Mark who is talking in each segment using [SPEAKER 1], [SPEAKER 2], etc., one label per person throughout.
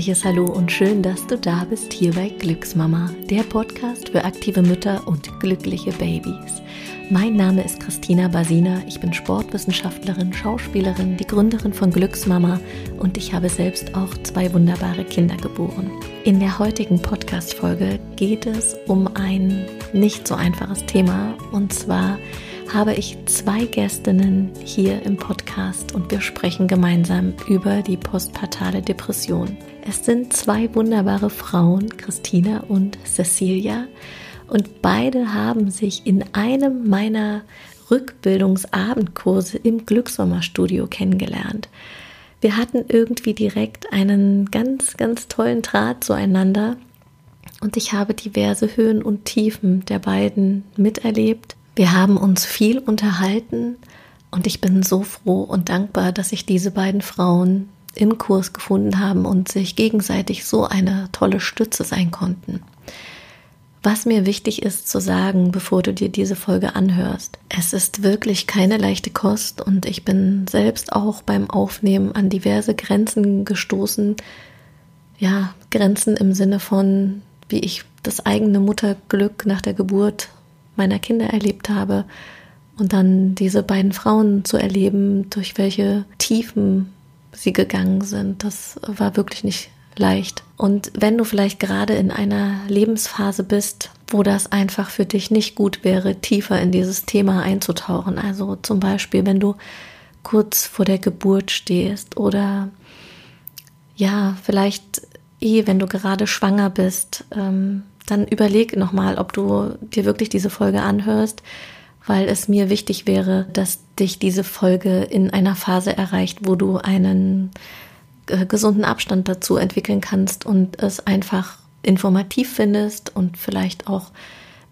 [SPEAKER 1] herzliches Hallo und schön, dass du da bist hier bei Glücksmama, der Podcast für aktive Mütter und glückliche Babys. Mein Name ist Christina Basina, ich bin Sportwissenschaftlerin, Schauspielerin, die Gründerin von Glücksmama und ich habe selbst auch zwei wunderbare Kinder geboren. In der heutigen Podcast-Folge geht es um ein nicht so einfaches Thema und zwar habe ich zwei Gästinnen hier im Podcast und wir sprechen gemeinsam über die postpartale Depression. Es sind zwei wunderbare Frauen, Christina und Cecilia, und beide haben sich in einem meiner Rückbildungsabendkurse im Glücksmama-Studio kennengelernt. Wir hatten irgendwie direkt einen ganz, ganz tollen Draht zueinander und ich habe diverse Höhen und Tiefen der beiden miterlebt wir haben uns viel unterhalten und ich bin so froh und dankbar, dass sich diese beiden Frauen im Kurs gefunden haben und sich gegenseitig so eine tolle Stütze sein konnten. Was mir wichtig ist zu sagen, bevor du dir diese Folge anhörst, es ist wirklich keine leichte Kost und ich bin selbst auch beim Aufnehmen an diverse Grenzen gestoßen. Ja, Grenzen im Sinne von, wie ich das eigene Mutterglück nach der Geburt meiner Kinder erlebt habe und dann diese beiden Frauen zu erleben, durch welche Tiefen sie gegangen sind, das war wirklich nicht leicht. Und wenn du vielleicht gerade in einer Lebensphase bist, wo das einfach für dich nicht gut wäre, tiefer in dieses Thema einzutauchen, also zum Beispiel, wenn du kurz vor der Geburt stehst oder ja, vielleicht eh, wenn du gerade schwanger bist, ähm, dann überleg nochmal, ob du dir wirklich diese Folge anhörst, weil es mir wichtig wäre, dass dich diese Folge in einer Phase erreicht, wo du einen äh, gesunden Abstand dazu entwickeln kannst und es einfach informativ findest und vielleicht auch,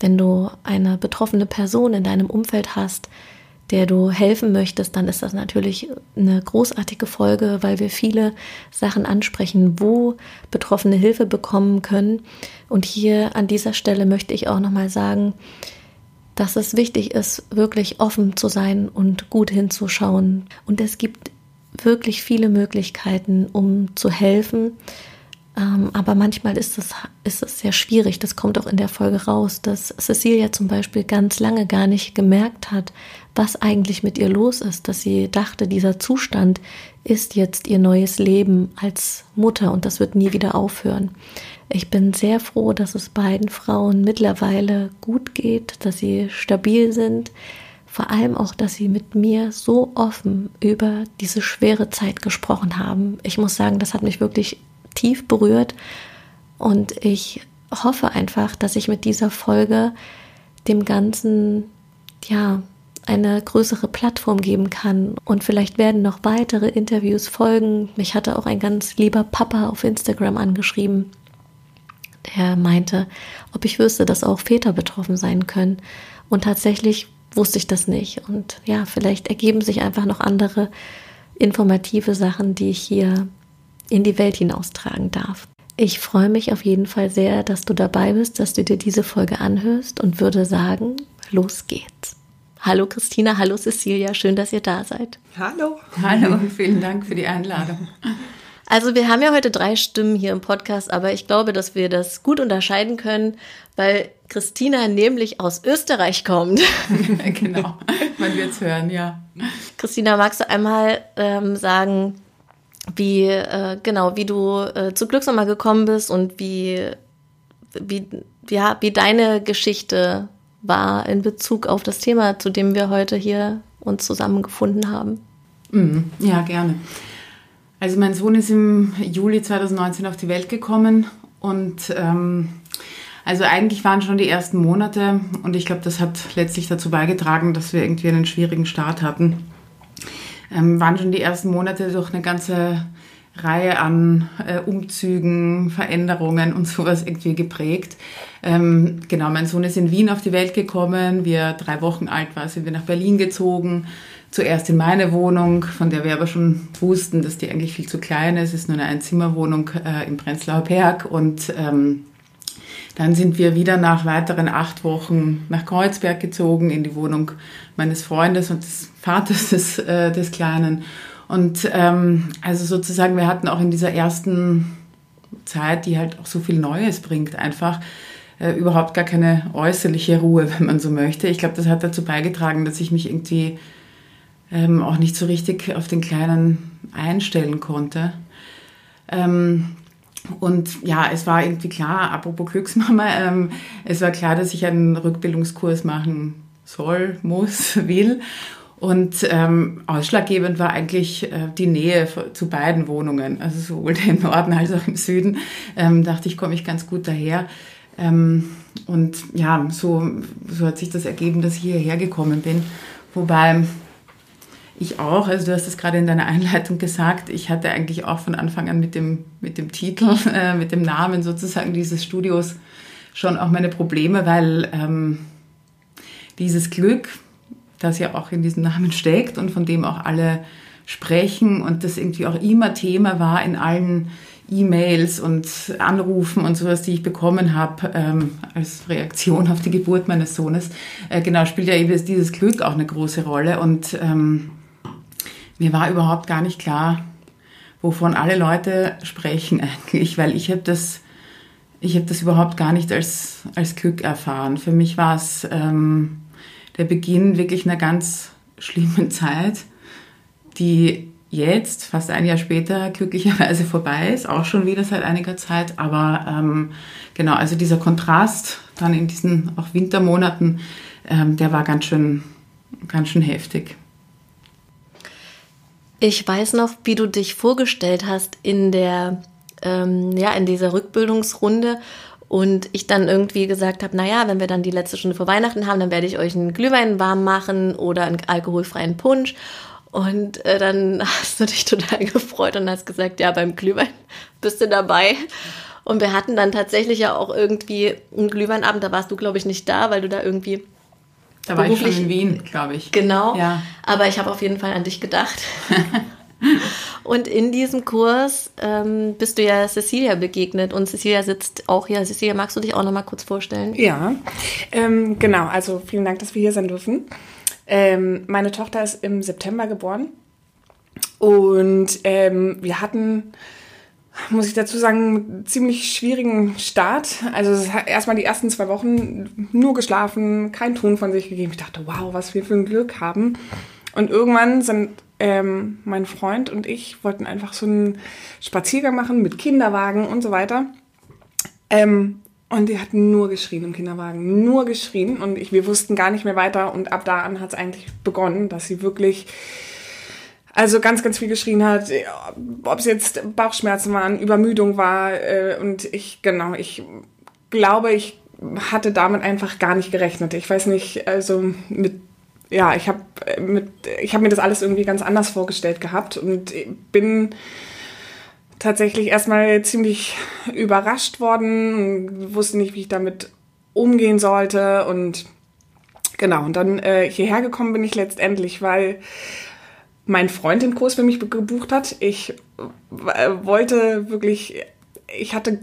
[SPEAKER 1] wenn du eine betroffene Person in deinem Umfeld hast, der du helfen möchtest, dann ist das natürlich eine großartige Folge, weil wir viele Sachen ansprechen, wo Betroffene Hilfe bekommen können. Und hier an dieser Stelle möchte ich auch nochmal sagen, dass es wichtig ist, wirklich offen zu sein und gut hinzuschauen. Und es gibt wirklich viele Möglichkeiten, um zu helfen. Ähm, aber manchmal ist es, ist es sehr schwierig. Das kommt auch in der Folge raus, dass Cecilia zum Beispiel ganz lange gar nicht gemerkt hat, was eigentlich mit ihr los ist, dass sie dachte, dieser Zustand ist jetzt ihr neues Leben als Mutter und das wird nie wieder aufhören. Ich bin sehr froh, dass es beiden Frauen mittlerweile gut geht, dass sie stabil sind, vor allem auch, dass sie mit mir so offen über diese schwere Zeit gesprochen haben. Ich muss sagen, das hat mich wirklich tief berührt und ich hoffe einfach, dass ich mit dieser Folge dem Ganzen, ja, eine größere Plattform geben kann. Und vielleicht werden noch weitere Interviews folgen. Mich hatte auch ein ganz lieber Papa auf Instagram angeschrieben. Der meinte, ob ich wüsste, dass auch Väter betroffen sein können. Und tatsächlich wusste ich das nicht. Und ja, vielleicht ergeben sich einfach noch andere informative Sachen, die ich hier in die Welt hinaustragen darf. Ich freue mich auf jeden Fall sehr, dass du dabei bist, dass du dir diese Folge anhörst und würde sagen, los geht's. Hallo Christina, hallo Cecilia, schön, dass ihr da seid.
[SPEAKER 2] Hallo. Hallo, vielen Dank für die Einladung.
[SPEAKER 1] Also wir haben ja heute drei Stimmen hier im Podcast, aber ich glaube, dass wir das gut unterscheiden können, weil Christina nämlich aus Österreich kommt.
[SPEAKER 2] genau, man wird es hören, ja.
[SPEAKER 1] Christina, magst du einmal ähm, sagen, wie äh, genau, wie du äh, zu Glücksnummer gekommen bist und wie, wie, ja, wie deine Geschichte war in Bezug auf das Thema, zu dem wir heute hier uns zusammengefunden haben.
[SPEAKER 2] Mhm, ja, gerne. Also mein Sohn ist im Juli 2019 auf die Welt gekommen und ähm, also eigentlich waren schon die ersten Monate und ich glaube, das hat letztlich dazu beigetragen, dass wir irgendwie einen schwierigen Start hatten. Ähm, waren schon die ersten Monate durch eine ganze Reihe an äh, Umzügen, Veränderungen und sowas irgendwie geprägt. Ähm, genau, mein Sohn ist in Wien auf die Welt gekommen. Wie er drei Wochen alt war, sind wir nach Berlin gezogen. Zuerst in meine Wohnung, von der wir aber schon wussten, dass die eigentlich viel zu klein ist. Es ist nur eine Einzimmerwohnung äh, im Prenzlauer Berg. Und ähm, dann sind wir wieder nach weiteren acht Wochen nach Kreuzberg gezogen, in die Wohnung meines Freundes und des Vaters des, äh, des Kleinen. Und ähm, also sozusagen, wir hatten auch in dieser ersten Zeit, die halt auch so viel Neues bringt, einfach äh, überhaupt gar keine äußerliche Ruhe, wenn man so möchte. Ich glaube, das hat dazu beigetragen, dass ich mich irgendwie ähm, auch nicht so richtig auf den Kleinen einstellen konnte. Ähm, und ja, es war irgendwie klar, apropos Glücksmama, ähm, es war klar, dass ich einen Rückbildungskurs machen soll, muss, will. Und ähm, ausschlaggebend war eigentlich äh, die Nähe zu beiden Wohnungen, also sowohl im Norden als auch im Süden. Ähm, dachte ich, komme ich ganz gut daher. Ähm, und ja, so, so hat sich das ergeben, dass ich hierher gekommen bin. Wobei ich auch, also du hast es gerade in deiner Einleitung gesagt, ich hatte eigentlich auch von Anfang an mit dem, mit dem Titel, äh, mit dem Namen sozusagen dieses Studios schon auch meine Probleme, weil ähm, dieses Glück, das ja auch in diesem Namen steckt und von dem auch alle sprechen und das irgendwie auch immer Thema war in allen E-Mails und Anrufen und sowas, die ich bekommen habe ähm, als Reaktion auf die Geburt meines Sohnes, äh, genau, spielt ja eben dieses Glück auch eine große Rolle und ähm, mir war überhaupt gar nicht klar, wovon alle Leute sprechen eigentlich, weil ich habe das, ich habe das überhaupt gar nicht als, als Glück erfahren. Für mich war es ähm, der Beginn wirklich einer ganz schlimmen Zeit, die jetzt, fast ein Jahr später, glücklicherweise vorbei ist, auch schon wieder seit einiger Zeit. Aber ähm, genau, also dieser Kontrast dann in diesen auch Wintermonaten, ähm, der war ganz schön, ganz schön heftig.
[SPEAKER 1] Ich weiß noch, wie du dich vorgestellt hast in der, ähm, ja, in dieser Rückbildungsrunde und ich dann irgendwie gesagt habe, naja, wenn wir dann die letzte Stunde vor Weihnachten haben, dann werde ich euch einen Glühwein warm machen oder einen alkoholfreien Punsch. Und äh, dann hast du dich total gefreut und hast gesagt, ja, beim Glühwein bist du dabei. Und wir hatten dann tatsächlich ja auch irgendwie einen Glühweinabend, da warst du, glaube ich, nicht da, weil du da irgendwie
[SPEAKER 2] da war ich schon in Wien, glaube ich.
[SPEAKER 1] Genau. Ja. Aber ich habe auf jeden Fall an dich gedacht. und in diesem Kurs ähm, bist du ja Cecilia begegnet und Cecilia sitzt auch hier. Cecilia, magst du dich auch noch mal kurz vorstellen?
[SPEAKER 3] Ja, ähm, genau. Also vielen Dank, dass wir hier sein dürfen. Ähm, meine Tochter ist im September geboren und ähm, wir hatten muss ich dazu sagen, ziemlich schwierigen Start. Also erstmal die ersten zwei Wochen nur geschlafen, kein Ton von sich gegeben. Ich dachte, wow, was wir für ein Glück haben. Und irgendwann sind ähm, mein Freund und ich wollten einfach so einen Spaziergang machen mit Kinderwagen und so weiter. Ähm, und die hatten nur geschrien im Kinderwagen, nur geschrien. Und ich, wir wussten gar nicht mehr weiter. Und ab da an hat es eigentlich begonnen, dass sie wirklich also ganz, ganz viel geschrien hat, ob es jetzt Bauchschmerzen waren, Übermüdung war. Äh, und ich, genau, ich glaube, ich hatte damit einfach gar nicht gerechnet. Ich weiß nicht, also mit, ja, ich habe mit, ich habe mir das alles irgendwie ganz anders vorgestellt gehabt und bin tatsächlich erstmal ziemlich überrascht worden, wusste nicht, wie ich damit umgehen sollte und genau, und dann äh, hierher gekommen bin ich letztendlich, weil mein Freund den Kurs für mich gebucht hat. Ich äh, wollte wirklich, ich hatte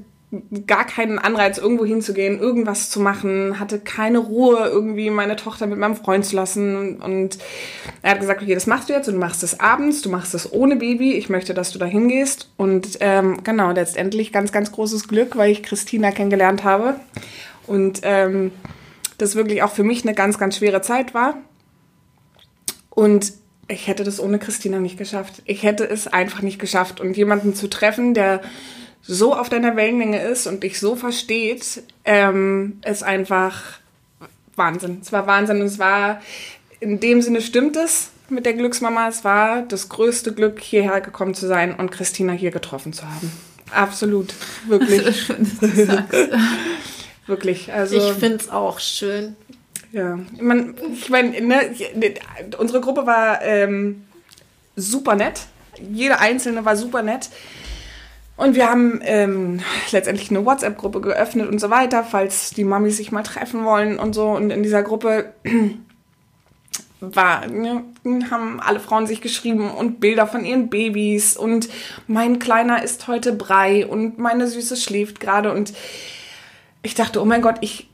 [SPEAKER 3] gar keinen Anreiz, irgendwo hinzugehen, irgendwas zu machen, hatte keine Ruhe, irgendwie meine Tochter mit meinem Freund zu lassen. Und er hat gesagt, okay, das machst du jetzt und du machst es abends, du machst es ohne Baby, ich möchte, dass du da hingehst. Und ähm, genau, letztendlich ganz, ganz großes Glück, weil ich Christina kennengelernt habe. Und ähm, das wirklich auch für mich eine ganz, ganz schwere Zeit war. Und ich hätte das ohne Christina nicht geschafft. Ich hätte es einfach nicht geschafft. Und jemanden zu treffen, der so auf deiner Wellenlänge ist und dich so versteht, ähm, ist einfach Wahnsinn. Es war Wahnsinn und es war, in dem Sinne stimmt es mit der Glücksmama. Es war das größte Glück, hierher gekommen zu sein und Christina hier getroffen zu haben. Absolut. Wirklich. Wirklich. Also,
[SPEAKER 1] ich finde es auch schön.
[SPEAKER 3] Ja, man, ich meine, ne, unsere Gruppe war ähm, super nett. Jede einzelne war super nett. Und wir haben ähm, letztendlich eine WhatsApp-Gruppe geöffnet und so weiter, falls die Mamis sich mal treffen wollen und so. Und in dieser Gruppe war, ne, haben alle Frauen sich geschrieben und Bilder von ihren Babys und mein Kleiner ist heute Brei und meine Süße schläft gerade und ich dachte, oh mein Gott, ich,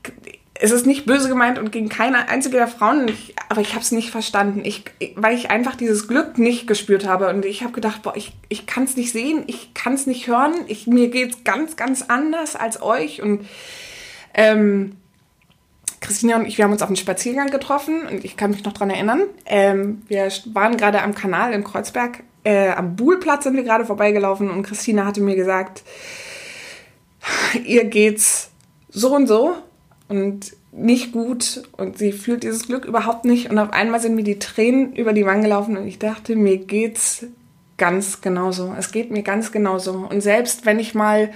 [SPEAKER 3] es ist nicht böse gemeint und gegen keine einzige der Frauen, ich, aber ich habe es nicht verstanden, ich, weil ich einfach dieses Glück nicht gespürt habe und ich habe gedacht, boah, ich, ich kann es nicht sehen, ich kann es nicht hören, ich, mir geht's ganz, ganz anders als euch und ähm, Christina und ich, wir haben uns auf einem Spaziergang getroffen und ich kann mich noch dran erinnern. Ähm, wir waren gerade am Kanal in Kreuzberg, äh, am Buhlplatz sind wir gerade vorbeigelaufen und Christina hatte mir gesagt, ihr geht's so und so und nicht gut. Und sie fühlt dieses Glück überhaupt nicht. Und auf einmal sind mir die Tränen über die Wangen gelaufen und ich dachte, mir geht's ganz genauso. Es geht mir ganz genauso. Und selbst wenn ich mal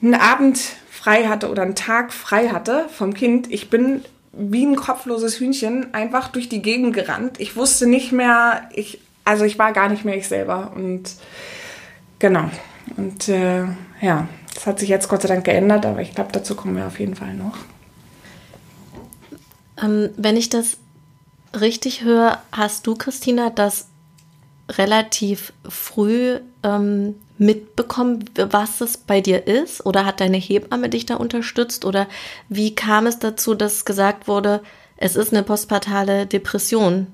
[SPEAKER 3] einen Abend frei hatte oder einen Tag frei hatte vom Kind, ich bin wie ein kopfloses Hühnchen einfach durch die Gegend gerannt. Ich wusste nicht mehr, ich also ich war gar nicht mehr ich selber. Und genau. Und äh, ja das hat sich jetzt Gott sei Dank geändert, aber ich glaube, dazu kommen wir auf jeden Fall noch.
[SPEAKER 1] Ähm, wenn ich das richtig höre, hast du, Christina, das relativ früh ähm, mitbekommen, was es bei dir ist? Oder hat deine Hebamme dich da unterstützt? Oder wie kam es dazu, dass gesagt wurde, es ist eine postpartale Depression?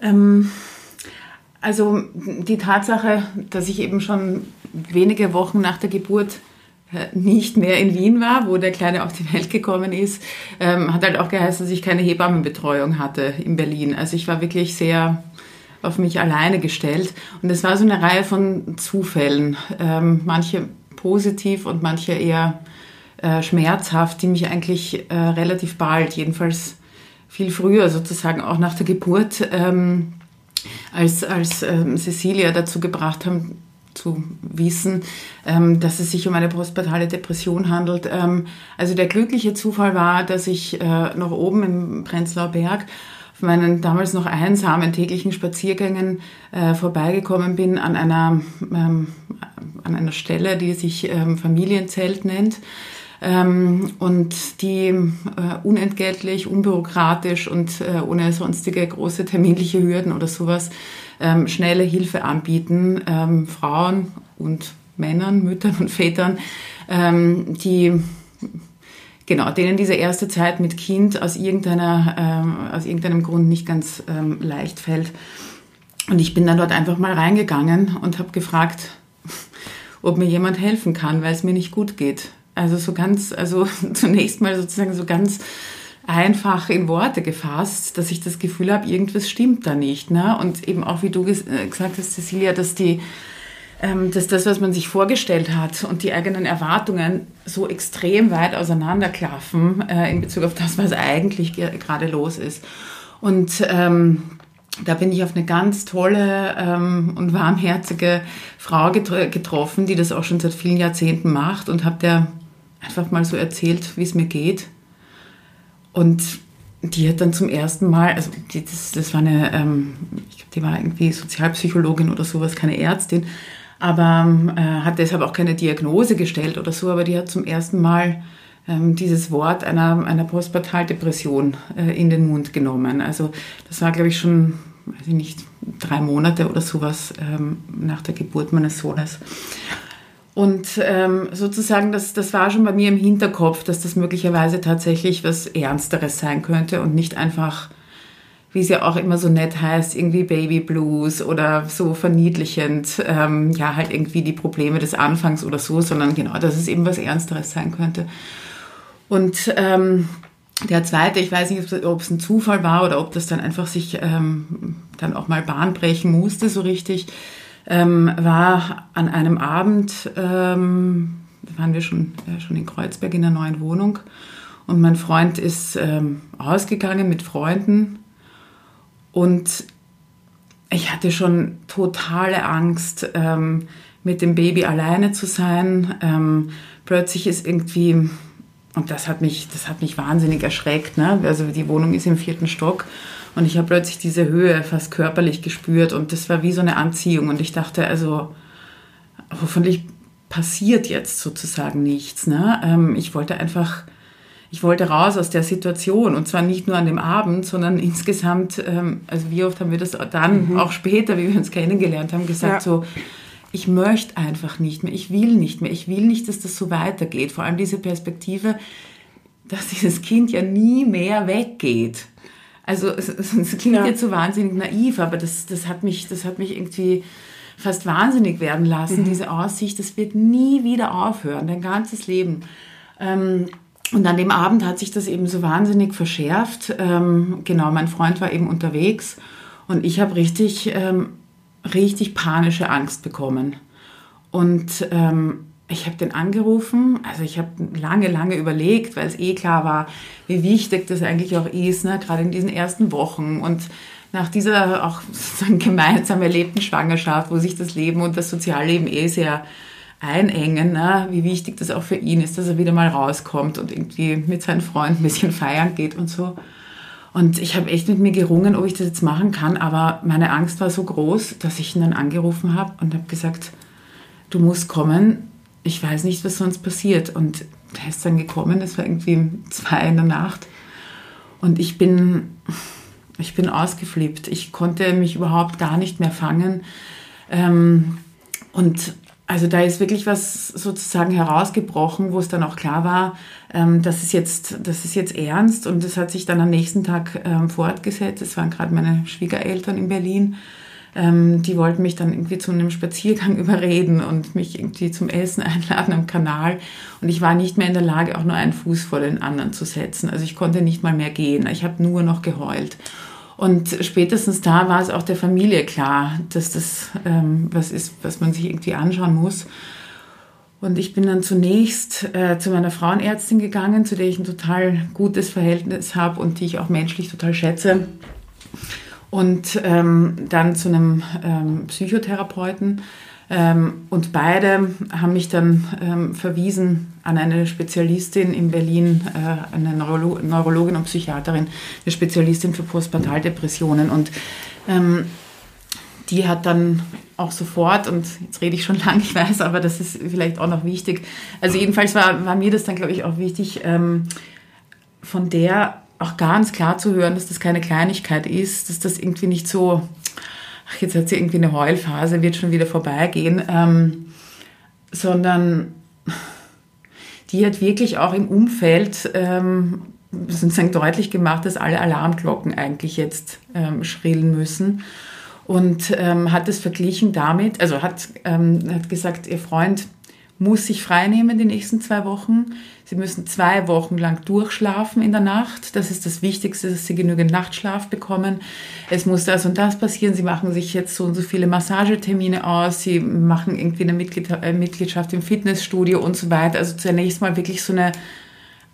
[SPEAKER 2] Ähm, also die Tatsache, dass ich eben schon wenige Wochen nach der Geburt äh, nicht mehr in Wien war, wo der Kleine auf die Welt gekommen ist, ähm, hat halt auch geheißen, dass ich keine Hebammenbetreuung hatte in Berlin. Also ich war wirklich sehr auf mich alleine gestellt. Und es war so eine Reihe von Zufällen, ähm, manche positiv und manche eher äh, schmerzhaft, die mich eigentlich äh, relativ bald, jedenfalls viel früher sozusagen auch nach der Geburt, ähm, als, als ähm, Cecilia dazu gebracht haben, zu wissen, ähm, dass es sich um eine postpartale Depression handelt. Ähm, also der glückliche Zufall war, dass ich äh, noch oben im Prenzlauer Berg auf meinen damals noch einsamen täglichen Spaziergängen äh, vorbeigekommen bin an einer, ähm, an einer Stelle, die sich ähm, Familienzelt nennt ähm, und die äh, unentgeltlich, unbürokratisch und äh, ohne sonstige große terminliche Hürden oder sowas ähm, schnelle Hilfe anbieten, ähm, Frauen und Männern, Müttern und Vätern, ähm, die genau, denen diese erste Zeit mit Kind aus, irgendeiner, ähm, aus irgendeinem Grund nicht ganz ähm, leicht fällt. Und ich bin dann dort einfach mal reingegangen und habe gefragt, ob mir jemand helfen kann, weil es mir nicht gut geht. Also so ganz, also zunächst mal sozusagen so ganz einfach in Worte gefasst, dass ich das Gefühl habe, irgendwas stimmt da nicht. Ne? Und eben auch, wie du äh, gesagt hast, Cecilia, dass die ähm, dass das, was man sich vorgestellt hat und die eigenen Erwartungen so extrem weit auseinanderklaffen äh, in Bezug auf das, was eigentlich gerade los ist. Und ähm, da bin ich auf eine ganz tolle ähm, und warmherzige Frau getroffen, die das auch schon seit vielen Jahrzehnten macht und habe der einfach mal so erzählt, wie es mir geht. Und die hat dann zum ersten Mal, also die, das, das war eine, ähm, ich glaube, die war irgendwie Sozialpsychologin oder sowas, keine Ärztin, aber äh, hat deshalb auch keine Diagnose gestellt oder so, aber die hat zum ersten Mal ähm, dieses Wort einer, einer Postpartaldepression äh, in den Mund genommen. Also das war, glaube ich, schon, weiß ich nicht, drei Monate oder sowas ähm, nach der Geburt meines Sohnes. Und ähm, sozusagen, das, das war schon bei mir im Hinterkopf, dass das möglicherweise tatsächlich was Ernsteres sein könnte und nicht einfach, wie es ja auch immer so nett heißt, irgendwie Baby Blues oder so verniedlichend, ähm, ja, halt irgendwie die Probleme des Anfangs oder so, sondern genau, dass es eben was Ernsteres sein könnte. Und ähm, der zweite, ich weiß nicht, ob es ein Zufall war oder ob das dann einfach sich ähm, dann auch mal Bahn brechen musste, so richtig ähm, war an einem Abend, ähm, waren wir schon, äh, schon in Kreuzberg in der neuen Wohnung und mein Freund ist ähm, ausgegangen mit Freunden und ich hatte schon totale Angst, ähm, mit dem Baby alleine zu sein. Ähm, plötzlich ist irgendwie, und das hat mich, das hat mich wahnsinnig erschreckt. Ne? Also die Wohnung ist im vierten Stock und ich habe plötzlich diese Höhe fast körperlich gespürt und das war wie so eine Anziehung. Und ich dachte, also hoffentlich passiert jetzt sozusagen nichts. Ne? Ähm, ich wollte einfach, ich wollte raus aus der Situation und zwar nicht nur an dem Abend, sondern insgesamt, ähm, also wie oft haben wir das dann, mhm. auch später, wie wir uns kennengelernt haben, gesagt, ja. so, ich möchte einfach nicht mehr, ich will nicht mehr, ich will nicht, dass das so weitergeht. Vor allem diese Perspektive, dass dieses Kind ja nie mehr weggeht. Also es, es klingt ja. jetzt so wahnsinnig naiv, aber das, das, hat mich, das hat mich irgendwie fast wahnsinnig werden lassen, mhm. diese Aussicht, das wird nie wieder aufhören, dein ganzes Leben. Ähm, und an dem Abend hat sich das eben so wahnsinnig verschärft. Ähm, genau, mein Freund war eben unterwegs und ich habe richtig, ähm, richtig panische Angst bekommen. Und ähm, ich habe den angerufen, also ich habe lange, lange überlegt, weil es eh klar war, wie wichtig das eigentlich auch ist, ne? gerade in diesen ersten Wochen und nach dieser auch sozusagen gemeinsam erlebten Schwangerschaft, wo sich das Leben und das Sozialleben eh sehr einengen, ne? wie wichtig das auch für ihn ist, dass er wieder mal rauskommt und irgendwie mit seinen Freunden ein bisschen feiern geht und so. Und ich habe echt mit mir gerungen, ob ich das jetzt machen kann, aber meine Angst war so groß, dass ich ihn dann angerufen habe und habe gesagt, du musst kommen, ich weiß nicht, was sonst passiert. Und er ist dann gekommen, das war irgendwie zwei in der Nacht. Und ich bin, ich bin ausgeflippt. Ich konnte mich überhaupt gar nicht mehr fangen. Ähm, und also da ist wirklich was sozusagen herausgebrochen, wo es dann auch klar war, ähm, das, ist jetzt, das ist jetzt ernst. Und das hat sich dann am nächsten Tag ähm, fortgesetzt. Es waren gerade meine Schwiegereltern in Berlin ähm, die wollten mich dann irgendwie zu einem Spaziergang überreden und mich irgendwie zum Essen einladen am Kanal. Und ich war nicht mehr in der Lage, auch nur einen Fuß vor den anderen zu setzen. Also ich konnte nicht mal mehr gehen. Ich habe nur noch geheult. Und spätestens da war es auch der Familie klar, dass das ähm, was ist, was man sich irgendwie anschauen muss. Und ich bin dann zunächst äh, zu meiner Frauenärztin gegangen, zu der ich ein total gutes Verhältnis habe und die ich auch menschlich total schätze und ähm, dann zu einem ähm, Psychotherapeuten. Ähm, und beide haben mich dann ähm, verwiesen an eine Spezialistin in Berlin, äh, eine Neurolo Neurologin und Psychiaterin, eine Spezialistin für Postpartaldepressionen. Und ähm, die hat dann auch sofort, und jetzt rede ich schon lange, ich weiß, aber das ist vielleicht auch noch wichtig. Also jedenfalls war, war mir das dann, glaube ich, auch wichtig, ähm, von der auch ganz klar zu hören, dass das keine Kleinigkeit ist, dass das irgendwie nicht so, ach, jetzt hat sie irgendwie eine Heulphase, wird schon wieder vorbeigehen, ähm, sondern die hat wirklich auch im Umfeld ähm, sozusagen deutlich gemacht, dass alle Alarmglocken eigentlich jetzt ähm, schrillen müssen. Und ähm, hat es verglichen damit, also hat, ähm, hat gesagt, ihr Freund muss sich freinehmen die nächsten zwei Wochen. Sie müssen zwei Wochen lang durchschlafen in der Nacht. Das ist das Wichtigste, dass Sie genügend Nachtschlaf bekommen. Es muss das und das passieren. Sie machen sich jetzt so und so viele Massagetermine aus. Sie machen irgendwie eine äh, Mitgliedschaft im Fitnessstudio und so weiter. Also zunächst mal wirklich so eine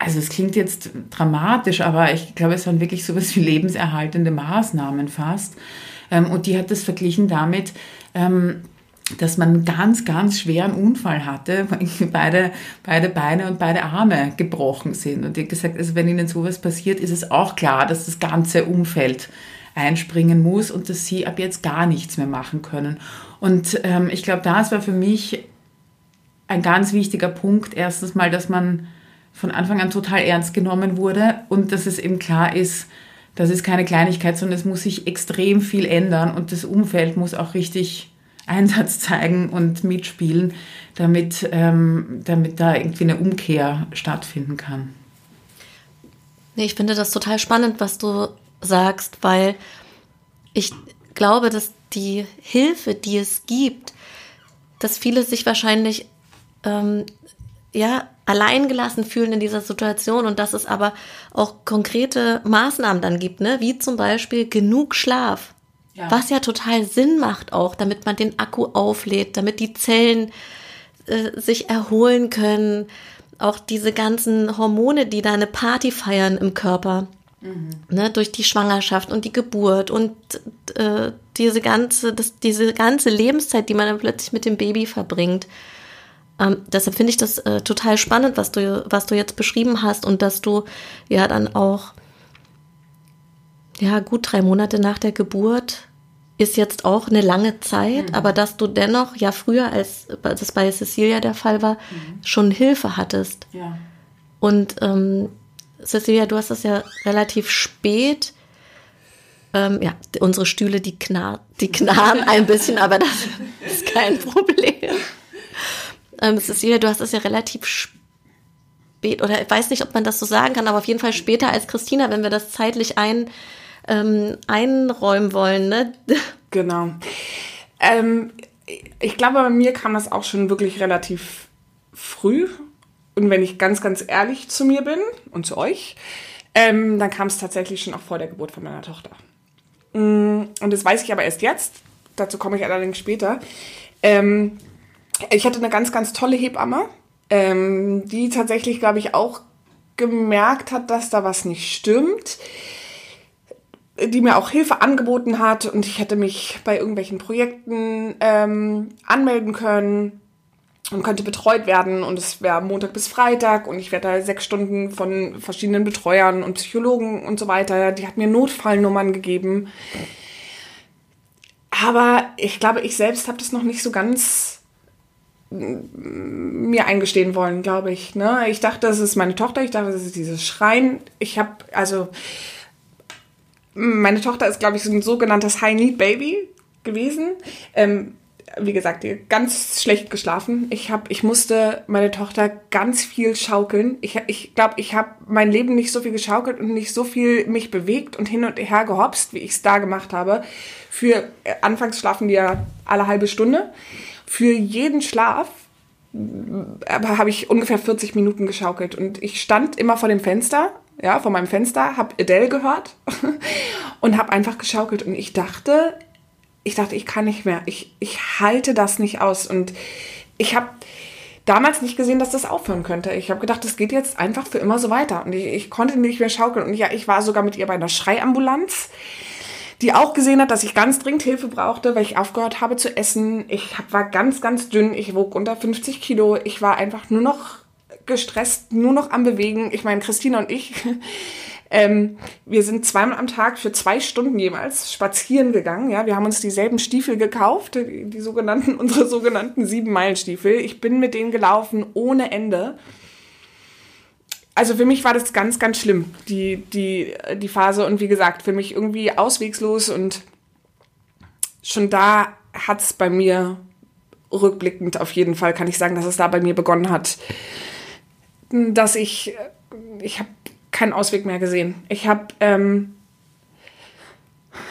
[SPEAKER 2] also es klingt jetzt dramatisch, aber ich glaube, es waren wirklich sowas wie lebenserhaltende Maßnahmen fast. Ähm, und die hat das verglichen damit, ähm, dass man einen ganz, ganz schweren Unfall hatte, beide, beide Beine und beide Arme gebrochen sind. Und die gesagt, also wenn ihnen sowas passiert, ist es auch klar, dass das ganze Umfeld einspringen muss und dass sie ab jetzt gar nichts mehr machen können. Und ähm, ich glaube, das war für mich ein ganz wichtiger Punkt. Erstens mal, dass man von Anfang an total ernst genommen wurde und dass es eben klar ist, das ist keine Kleinigkeit, sondern es muss sich extrem viel ändern und das Umfeld muss auch richtig Einsatz zeigen und mitspielen, damit, ähm, damit da irgendwie eine Umkehr stattfinden kann.
[SPEAKER 1] Nee, ich finde das total spannend, was du sagst, weil ich glaube, dass die Hilfe, die es gibt, dass viele sich wahrscheinlich ähm, ja alleingelassen fühlen in dieser Situation und dass es aber auch konkrete Maßnahmen dann gibt, ne? wie zum Beispiel genug Schlaf. Ja. Was ja total Sinn macht auch, damit man den Akku auflädt, damit die Zellen äh, sich erholen können. Auch diese ganzen Hormone, die da eine Party feiern im Körper. Mhm. Ne, durch die Schwangerschaft und die Geburt und äh, diese ganze, das, diese ganze Lebenszeit, die man dann plötzlich mit dem Baby verbringt. Ähm, deshalb finde ich das äh, total spannend, was du, was du jetzt beschrieben hast und dass du ja dann auch ja, gut drei Monate nach der Geburt ist jetzt auch eine lange Zeit, mhm. aber dass du dennoch ja früher, als, das bei Cecilia der Fall war, mhm. schon Hilfe hattest. Ja. Und ähm, Cecilia, du hast das ja relativ spät Ähm, ja, unsere Stühle, die, knar die knarren ein bisschen, aber das ist kein Problem. Ähm, es wieder, du hast es ja relativ spät, oder ich weiß nicht, ob man das so sagen kann, aber auf jeden Fall später als Christina, wenn wir das zeitlich ein, ähm, einräumen wollen. Ne?
[SPEAKER 3] Genau. Ähm, ich glaube, bei mir kam das auch schon wirklich relativ früh. Und wenn ich ganz, ganz ehrlich zu mir bin und zu euch, ähm, dann kam es tatsächlich schon auch vor der Geburt von meiner Tochter. Mm, und das weiß ich aber erst jetzt. Dazu komme ich allerdings später. Ähm, ich hatte eine ganz, ganz tolle Hebamme, ähm, die tatsächlich, glaube ich, auch gemerkt hat, dass da was nicht stimmt die mir auch Hilfe angeboten hat und ich hätte mich bei irgendwelchen Projekten ähm, anmelden können und könnte betreut werden und es wäre Montag bis Freitag und ich werde da sechs Stunden von verschiedenen Betreuern und Psychologen und so weiter. Die hat mir Notfallnummern gegeben. Aber ich glaube, ich selbst habe das noch nicht so ganz mir eingestehen wollen, glaube ich. Ne? Ich dachte, das ist meine Tochter, ich dachte, das ist dieses Schreien. Ich habe, also meine Tochter ist, glaube ich, so ein sogenanntes High-Need-Baby gewesen. Ähm, wie gesagt, ganz schlecht geschlafen. Ich hab, ich musste meine Tochter ganz viel schaukeln. Ich glaube, ich, glaub, ich habe mein Leben nicht so viel geschaukelt und nicht so viel mich bewegt und hin und her gehopst, wie ich es da gemacht habe. Für äh, anfangs schlafen die ja alle halbe Stunde. Für jeden Schlaf aber habe ich ungefähr 40 Minuten geschaukelt und ich stand immer vor dem Fenster ja, vor meinem Fenster, habe Adele gehört und habe einfach geschaukelt. Und ich dachte, ich dachte, ich kann nicht mehr. Ich, ich halte das nicht aus. Und ich habe damals nicht gesehen, dass das aufhören könnte. Ich habe gedacht, das geht jetzt einfach für immer so weiter. Und ich, ich konnte nicht mehr schaukeln. Und ja, ich war sogar mit ihr bei einer Schreiambulanz, die auch gesehen hat, dass ich ganz dringend Hilfe brauchte, weil ich aufgehört habe zu essen. Ich war ganz, ganz dünn. Ich wog unter 50 Kilo. Ich war einfach nur noch gestresst, nur noch am Bewegen. Ich meine, Christina und ich, ähm, wir sind zweimal am Tag für zwei Stunden jeweils spazieren gegangen. Ja, wir haben uns dieselben Stiefel gekauft, die, die sogenannten, unsere sogenannten sieben Meilen Stiefel. Ich bin mit denen gelaufen ohne Ende. Also für mich war das ganz, ganz schlimm, die, die, die Phase. Und wie gesagt, für mich irgendwie auswegslos und schon da hat es bei mir rückblickend auf jeden Fall, kann ich sagen, dass es da bei mir begonnen hat, dass ich, ich habe keinen Ausweg mehr gesehen. Ich habe ähm,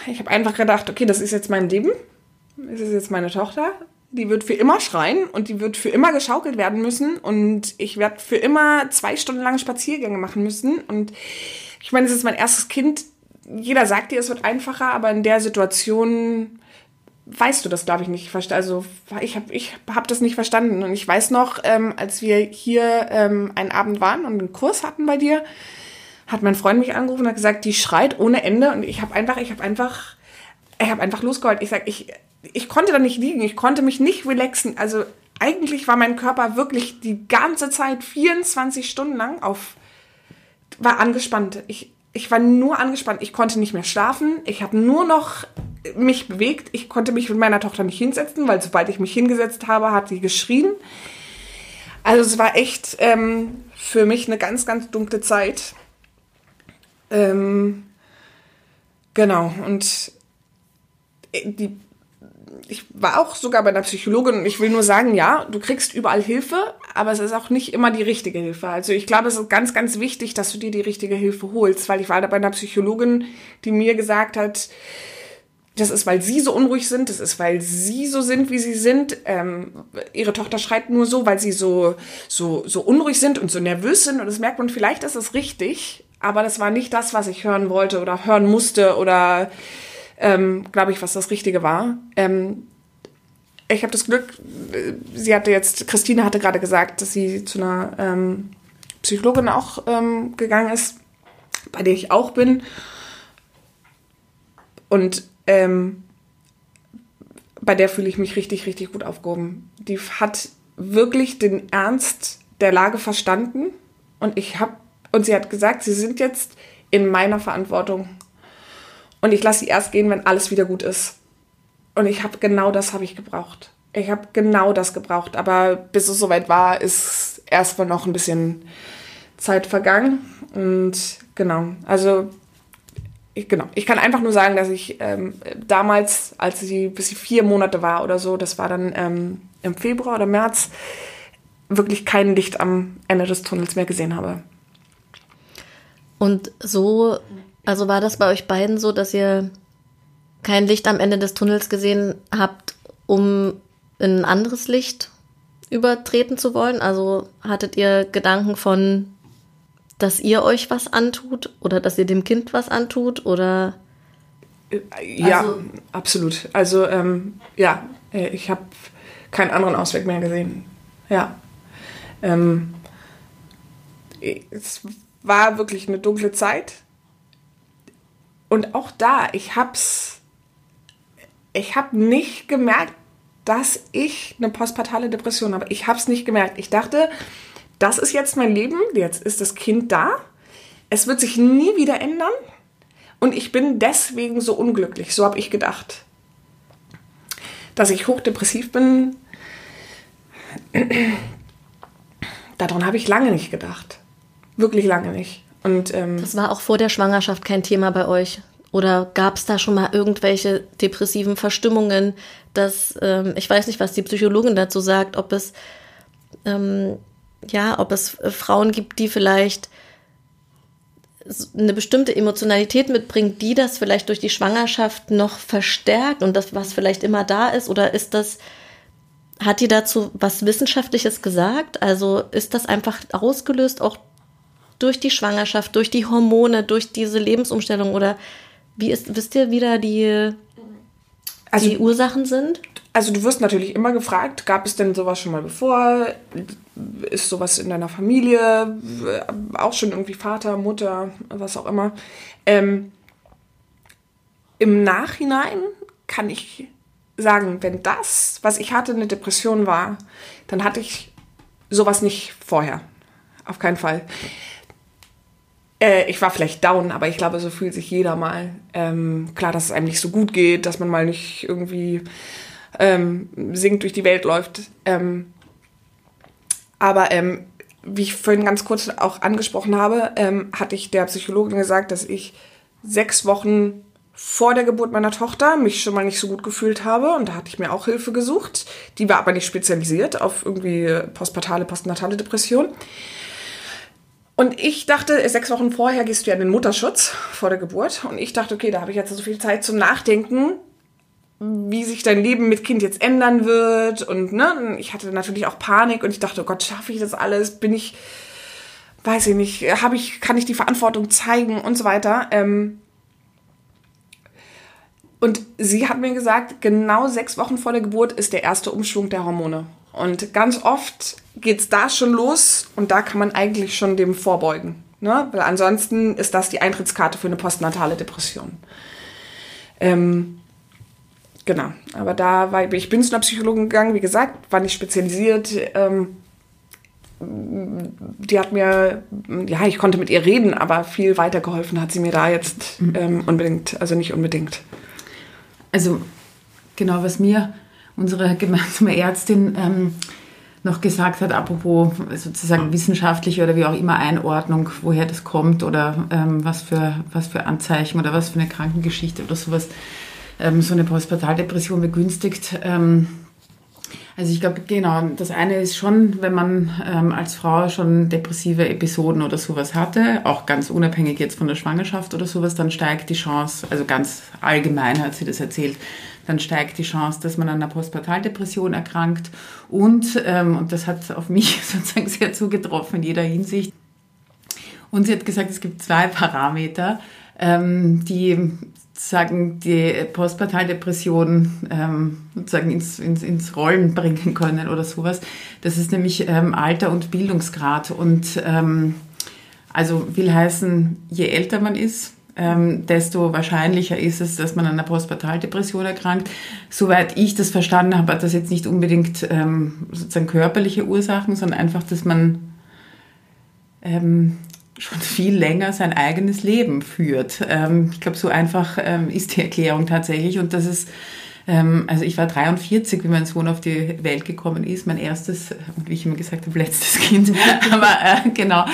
[SPEAKER 3] ich habe einfach gedacht, okay, das ist jetzt mein Leben, das ist jetzt meine Tochter, die wird für immer schreien und die wird für immer geschaukelt werden müssen und ich werde für immer zwei Stunden lang Spaziergänge machen müssen und ich meine, es ist mein erstes Kind. Jeder sagt dir, es wird einfacher, aber in der Situation weißt du das, glaube ich, nicht. Also ich habe ich hab das nicht verstanden. Und ich weiß noch, ähm, als wir hier ähm, einen Abend waren und einen Kurs hatten bei dir, hat mein Freund mich angerufen und hat gesagt, die schreit ohne Ende. Und ich habe einfach, ich habe einfach, ich habe einfach losgeholt. Ich sag, ich, ich konnte da nicht liegen, ich konnte mich nicht relaxen. Also eigentlich war mein Körper wirklich die ganze Zeit 24 Stunden lang auf, war angespannt. Ich, ich war nur angespannt. Ich konnte nicht mehr schlafen. Ich habe nur noch mich bewegt. Ich konnte mich mit meiner Tochter nicht hinsetzen, weil sobald ich mich hingesetzt habe, hat sie geschrien. Also es war echt ähm, für mich eine ganz, ganz dunkle Zeit. Ähm, genau, und äh, die, ich war auch sogar bei einer Psychologin und ich will nur sagen, ja, du kriegst überall Hilfe, aber es ist auch nicht immer die richtige Hilfe. Also ich glaube, es ist ganz, ganz wichtig, dass du dir die richtige Hilfe holst, weil ich war da bei einer Psychologin, die mir gesagt hat, das ist, weil sie so unruhig sind, das ist, weil sie so sind, wie sie sind. Ähm, ihre Tochter schreit nur so, weil sie so, so, so unruhig sind und so nervös sind. Und das merkt man, vielleicht ist es richtig, aber das war nicht das, was ich hören wollte oder hören musste oder ähm, glaube ich, was das Richtige war. Ähm, ich habe das Glück, sie hatte jetzt, Christine hatte gerade gesagt, dass sie zu einer ähm, Psychologin auch ähm, gegangen ist, bei der ich auch bin. Und ähm, bei der fühle ich mich richtig, richtig gut aufgehoben. Die hat wirklich den Ernst der Lage verstanden und ich habe und sie hat gesagt, sie sind jetzt in meiner Verantwortung und ich lasse sie erst gehen, wenn alles wieder gut ist. Und ich habe genau das habe ich gebraucht. Ich habe genau das gebraucht, aber bis es soweit war, ist erstmal noch ein bisschen Zeit vergangen und genau. Also ich, genau, ich kann einfach nur sagen, dass ich ähm, damals, als sie bis sie vier Monate war oder so, das war dann ähm, im Februar oder März, wirklich kein Licht am Ende des Tunnels mehr gesehen habe.
[SPEAKER 1] Und so, also war das bei euch beiden so, dass ihr kein Licht am Ende des Tunnels gesehen habt, um in ein anderes Licht übertreten zu wollen? Also hattet ihr Gedanken von, dass ihr euch was antut oder dass ihr dem Kind was antut oder?
[SPEAKER 3] Ja, also, absolut. Also ähm, ja, äh, ich habe keinen anderen Ausweg mehr gesehen. Ja. Ähm, es war wirklich eine dunkle Zeit. Und auch da, ich hab's, ich habe nicht gemerkt, dass ich eine postpartale Depression habe. Ich habe es nicht gemerkt. Ich dachte, das ist jetzt mein Leben, jetzt ist das Kind da, es wird sich nie wieder ändern und ich bin deswegen so unglücklich, so habe ich gedacht. Dass ich hochdepressiv bin, daran habe ich lange nicht gedacht. Wirklich lange nicht. Und, ähm,
[SPEAKER 1] das war auch vor der Schwangerschaft kein Thema bei euch. Oder gab es da schon mal irgendwelche depressiven Verstimmungen, dass ähm, ich weiß nicht, was die Psychologin dazu sagt, ob es ähm, ja, ob es äh, Frauen gibt, die vielleicht eine bestimmte Emotionalität mitbringt, die das vielleicht durch die Schwangerschaft noch verstärkt und das, was vielleicht immer da ist? Oder ist das, hat die dazu was Wissenschaftliches gesagt? Also ist das einfach ausgelöst auch durch die Schwangerschaft, durch die Hormone, durch diese Lebensumstellung? Oder wie ist, wisst ihr, wie da die, also, die Ursachen sind?
[SPEAKER 3] Also du wirst natürlich immer gefragt, gab es denn sowas schon mal bevor? Ist sowas in deiner Familie? Auch schon irgendwie Vater, Mutter, was auch immer. Ähm, Im Nachhinein kann ich sagen, wenn das, was ich hatte, eine Depression war, dann hatte ich sowas nicht vorher. Auf keinen Fall. Äh, ich war vielleicht down, aber ich glaube, so fühlt sich jeder mal. Ähm, klar, dass es einem nicht so gut geht, dass man mal nicht irgendwie ähm, singend durch die Welt läuft. Ähm, aber ähm, wie ich vorhin ganz kurz auch angesprochen habe, ähm, hatte ich der Psychologin gesagt, dass ich sechs Wochen vor der Geburt meiner Tochter mich schon mal nicht so gut gefühlt habe und da hatte ich mir auch Hilfe gesucht. Die war aber nicht spezialisiert auf irgendwie postpartale, postnatale Depression. Und ich dachte, sechs Wochen vorher gehst du ja in den Mutterschutz vor der Geburt. Und ich dachte, okay, da habe ich jetzt so viel Zeit zum Nachdenken wie sich dein Leben mit Kind jetzt ändern wird. Und ne, ich hatte natürlich auch Panik und ich dachte, oh Gott, schaffe ich das alles? Bin ich, weiß ich nicht, habe ich, kann ich die Verantwortung zeigen und so weiter. Ähm und sie hat mir gesagt, genau sechs Wochen vor der Geburt ist der erste Umschwung der Hormone. Und ganz oft geht's da schon los und da kann man eigentlich schon dem vorbeugen. Ne? Weil ansonsten ist das die Eintrittskarte für eine postnatale Depression. Ähm, Genau, aber da war ich bin zu einer Psychologin gegangen, wie gesagt, war nicht spezialisiert. Ähm, die hat mir, ja, ich konnte mit ihr reden, aber viel weitergeholfen hat sie mir da jetzt mhm. ähm, unbedingt, also nicht unbedingt.
[SPEAKER 2] Also genau, was mir unsere gemeinsame Ärztin ähm, noch gesagt hat, apropos sozusagen wissenschaftliche oder wie auch immer Einordnung, woher das kommt oder ähm, was, für, was für Anzeichen oder was für eine Krankengeschichte oder sowas ähm, so eine Postpartaldepression begünstigt. Ähm, also ich glaube, genau, das eine ist schon, wenn man ähm, als Frau schon depressive Episoden oder sowas hatte, auch ganz unabhängig jetzt von der Schwangerschaft oder sowas, dann steigt die Chance, also ganz allgemein hat sie das erzählt, dann steigt die Chance, dass man an einer Postpartaldepression erkrankt. Und, ähm, und das hat auf mich sozusagen sehr zugetroffen in jeder Hinsicht. Und sie hat gesagt, es gibt zwei Parameter, ähm, die sagen, die Postpartaldepression ähm, sozusagen ins, ins, ins Rollen bringen können oder sowas. Das ist nämlich ähm, Alter und Bildungsgrad. Und ähm, also will heißen, je älter man ist, ähm, desto wahrscheinlicher ist es, dass man an einer Postpartaldepression erkrankt. Soweit ich das verstanden habe, hat das jetzt nicht unbedingt ähm, sozusagen körperliche Ursachen, sondern einfach, dass man ähm, schon viel länger sein eigenes Leben führt. Ähm, ich glaube, so einfach ähm, ist die Erklärung tatsächlich. Und das ist, ähm, also ich war 43, wie mein Sohn auf die Welt gekommen ist, mein erstes, wie ich immer gesagt habe, letztes Kind. Aber äh, genau.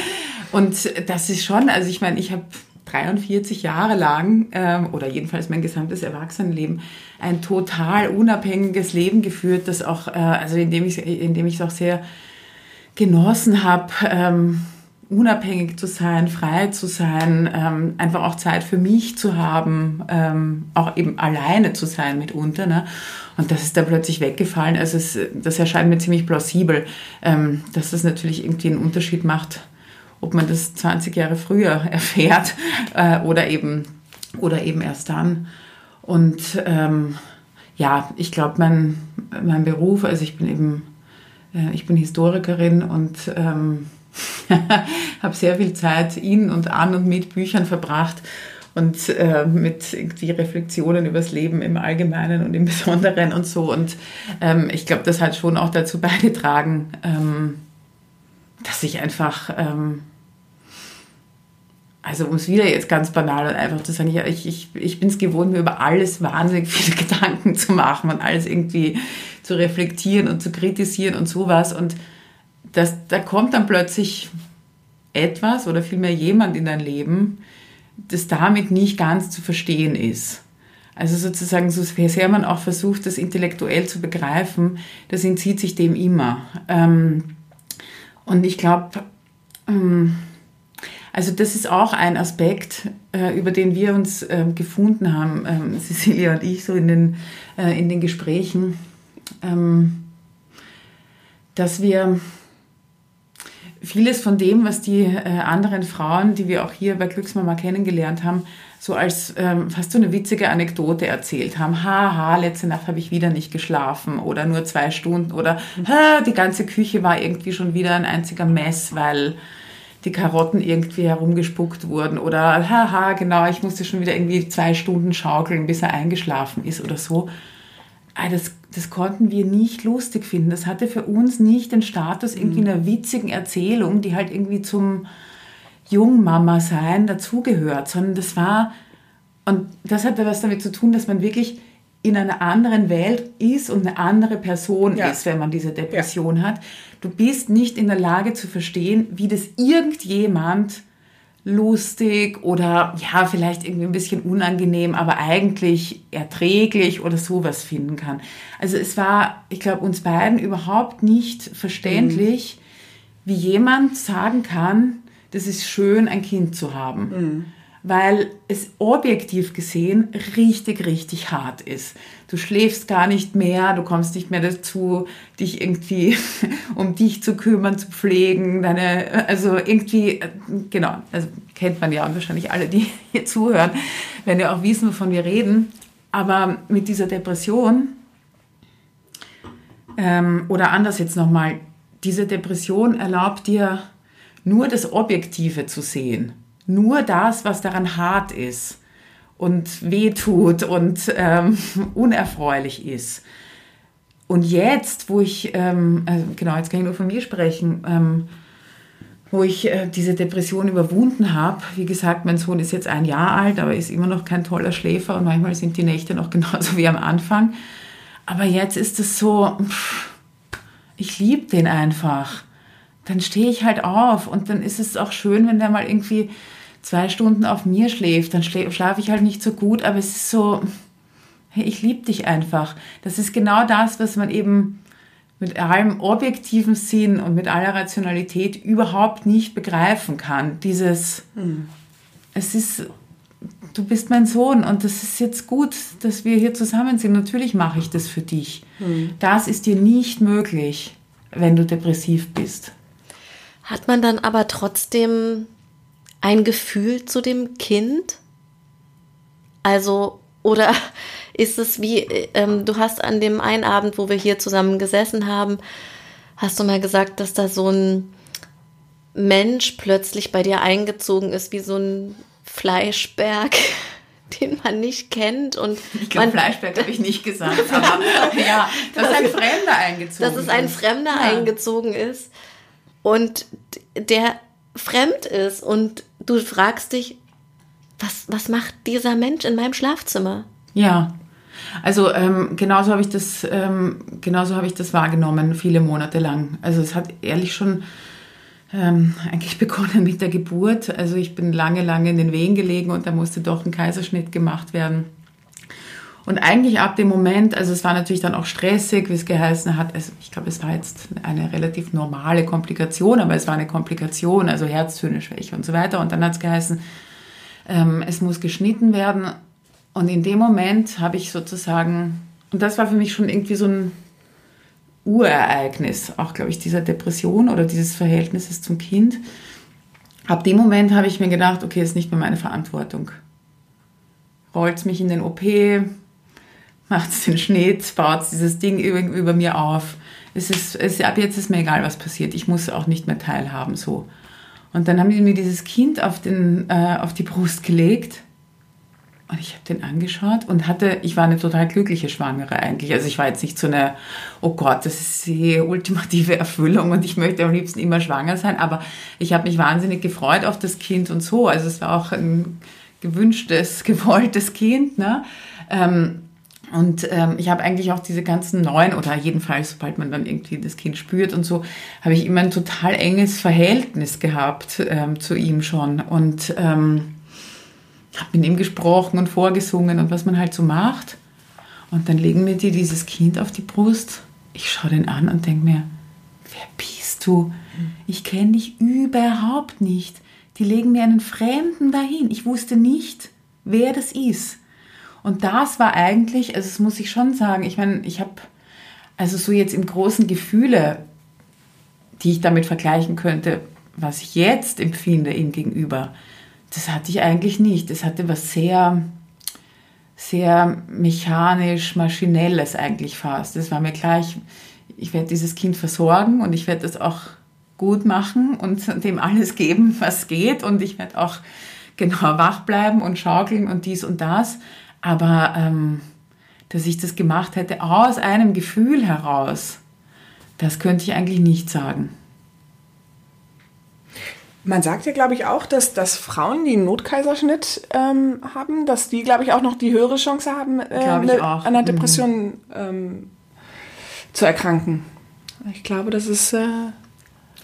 [SPEAKER 2] Und das ist schon, also ich meine, ich habe 43 Jahre lang ähm, oder jedenfalls mein gesamtes Erwachsenenleben ein total unabhängiges Leben geführt, das auch, äh, also in dem ich in dem ich es auch sehr genossen habe, ähm, unabhängig zu sein, frei zu sein, ähm, einfach auch Zeit für mich zu haben, ähm, auch eben alleine zu sein mitunter. Ne? Und das ist da plötzlich weggefallen. Also es, das erscheint mir ziemlich plausibel, ähm, dass das natürlich irgendwie einen Unterschied macht, ob man das 20 Jahre früher erfährt äh, oder, eben, oder eben erst dann. Und ähm, ja, ich glaube, mein, mein Beruf, also ich bin eben, äh, ich bin Historikerin und ähm, habe sehr viel Zeit in und an und mit Büchern verbracht und äh, mit irgendwie Reflexionen über das Leben im Allgemeinen und im Besonderen und so. Und ähm, ich glaube, das hat schon auch dazu beigetragen, ähm, dass ich einfach, ähm, also um es wieder jetzt ganz banal und einfach zu sagen, ich, ich, ich bin es gewohnt, mir über alles wahnsinnig viele Gedanken zu machen und alles irgendwie zu reflektieren und zu kritisieren und sowas. Und das, da kommt dann plötzlich etwas oder vielmehr jemand in dein Leben, das damit nicht ganz zu verstehen ist. Also sozusagen, so sehr man auch versucht, das intellektuell zu begreifen, das entzieht sich dem immer. Ähm, und ich glaube, ähm, also das ist auch ein Aspekt, äh, über den wir uns ähm, gefunden haben, Cecilia und ich, so in den, äh, in den Gesprächen, dass wir vieles von dem, was die äh, anderen Frauen, die wir auch hier bei Glücksmama kennengelernt haben, so als ähm, fast so eine witzige Anekdote erzählt haben. Haha, letzte Nacht habe ich wieder nicht geschlafen oder nur zwei Stunden oder die ganze Küche war irgendwie schon wieder ein einziger Mess, weil die Karotten irgendwie herumgespuckt wurden oder haha, genau, ich musste schon wieder irgendwie zwei Stunden schaukeln, bis er eingeschlafen ist oder so. Ah, das, das konnten wir nicht lustig finden. Das hatte für uns nicht den Status irgendwie mhm. einer witzigen Erzählung, die halt irgendwie zum Jungmama sein dazugehört, sondern das war, und das hatte was damit zu tun, dass man wirklich in einer anderen Welt ist und eine andere Person ja. ist, wenn man diese Depression ja. hat. Du bist nicht in der Lage zu verstehen, wie das irgendjemand lustig oder ja, vielleicht irgendwie ein bisschen unangenehm, aber eigentlich erträglich oder sowas finden kann. Also es war, ich glaube, uns beiden überhaupt nicht verständlich, mhm. wie jemand sagen kann, das ist schön, ein Kind zu haben. Mhm weil es objektiv gesehen richtig, richtig hart ist. Du schläfst gar nicht mehr, du kommst nicht mehr dazu, dich irgendwie um dich zu kümmern, zu pflegen, deine, also irgendwie, genau, also kennt man ja und wahrscheinlich alle, die hier zuhören, werden ja auch wissen, wovon wir reden. Aber mit dieser Depression, ähm, oder anders jetzt nochmal, diese Depression erlaubt dir nur das Objektive zu sehen nur das, was daran hart ist und wehtut und ähm, unerfreulich ist. Und jetzt, wo ich, ähm, also genau, jetzt kann ich nur von mir sprechen, ähm, wo ich äh, diese Depression überwunden habe. Wie gesagt, mein Sohn ist jetzt ein Jahr alt, aber ist immer noch kein toller Schläfer und manchmal sind die Nächte noch genauso wie am Anfang. Aber jetzt ist es so, ich liebe den einfach. Dann stehe ich halt auf und dann ist es auch schön, wenn der mal irgendwie zwei Stunden auf mir schläft, dann schlafe ich halt nicht so gut, aber es ist so, hey, ich liebe dich einfach. Das ist genau das, was man eben mit allem objektiven Sinn und mit aller Rationalität überhaupt nicht begreifen kann. Dieses, mhm. es ist, du bist mein Sohn und das ist jetzt gut, dass wir hier zusammen sind. Natürlich mache ich das für dich. Mhm. Das ist dir nicht möglich, wenn du depressiv bist.
[SPEAKER 1] Hat man dann aber trotzdem ein Gefühl zu dem Kind? Also, oder ist es wie, ähm, du hast an dem einen Abend, wo wir hier zusammen gesessen haben, hast du mal gesagt, dass da so ein Mensch plötzlich bei dir eingezogen ist, wie so ein Fleischberg, den man nicht kennt. Und
[SPEAKER 2] ich glaube, Fleischberg habe ich nicht gesagt, aber ja, dass ein Fremder eingezogen ist.
[SPEAKER 1] Dass es ein Fremder ja. eingezogen ist und der fremd ist und du fragst dich, was, was macht dieser Mensch in meinem Schlafzimmer?
[SPEAKER 2] Ja, also ähm, genauso habe ich das, ähm, genauso ich das wahrgenommen, viele Monate lang. Also es hat ehrlich schon ähm, eigentlich begonnen mit der Geburt. Also ich bin lange, lange in den Wehen gelegen und da musste doch ein Kaiserschnitt gemacht werden. Und eigentlich ab dem Moment, also es war natürlich dann auch stressig, wie es geheißen hat, also ich glaube, es war jetzt eine relativ normale Komplikation, aber es war eine Komplikation, also Herztöne-Schwäche und so weiter. Und dann hat es geheißen, ähm, es muss geschnitten werden. Und in dem Moment habe ich sozusagen, und das war für mich schon irgendwie so ein Urereignis, auch glaube ich, dieser Depression oder dieses Verhältnisses zum Kind. Ab dem Moment habe ich mir gedacht, okay, ist nicht mehr meine Verantwortung. Rollt mich in den OP, macht den Schnitt, baut dieses Ding über, über mir auf. Es ist, es, ab jetzt ist mir egal, was passiert. Ich muss auch nicht mehr teilhaben, so. Und dann haben die mir dieses Kind auf, den, äh, auf die Brust gelegt. Und ich habe den angeschaut und hatte, ich war eine total glückliche Schwangere eigentlich. Also ich war jetzt nicht so eine, oh Gott, das ist die ultimative Erfüllung und ich möchte am liebsten immer schwanger sein. Aber ich habe mich wahnsinnig gefreut auf das Kind und so. Also es war auch ein gewünschtes, gewolltes Kind. Ne? Ähm, und ähm, ich habe eigentlich auch diese ganzen neuen, oder jedenfalls, sobald man dann irgendwie das Kind spürt und so, habe ich immer ein total enges Verhältnis gehabt ähm, zu ihm schon. Und ähm, habe mit ihm gesprochen und vorgesungen und was man halt so macht. Und dann legen mir die dieses Kind auf die Brust. Ich schaue den an und denke mir, wer bist du? Ich kenne dich überhaupt nicht. Die legen mir einen Fremden dahin. Ich wusste nicht, wer das ist. Und das war eigentlich, also das muss ich schon sagen, ich meine, ich habe also so jetzt im großen Gefühle, die ich damit vergleichen könnte, was ich jetzt empfinde ihm gegenüber, das hatte ich eigentlich nicht. Das hatte was sehr, sehr mechanisch, maschinelles eigentlich fast. Das war mir gleich, ich werde dieses Kind versorgen und ich werde das auch gut machen und dem alles geben, was geht und ich werde auch genau wach bleiben und schaukeln und dies und das. Aber ähm, dass ich das gemacht hätte aus einem Gefühl heraus, das könnte ich eigentlich nicht sagen.
[SPEAKER 3] Man sagt ja, glaube ich, auch, dass, dass Frauen, die einen Notkaiserschnitt ähm, haben, dass die, glaube ich, auch noch die höhere Chance haben, äh, eine, an einer mhm. Depression mhm. ähm, zu erkranken. Ich glaube, das ist. Äh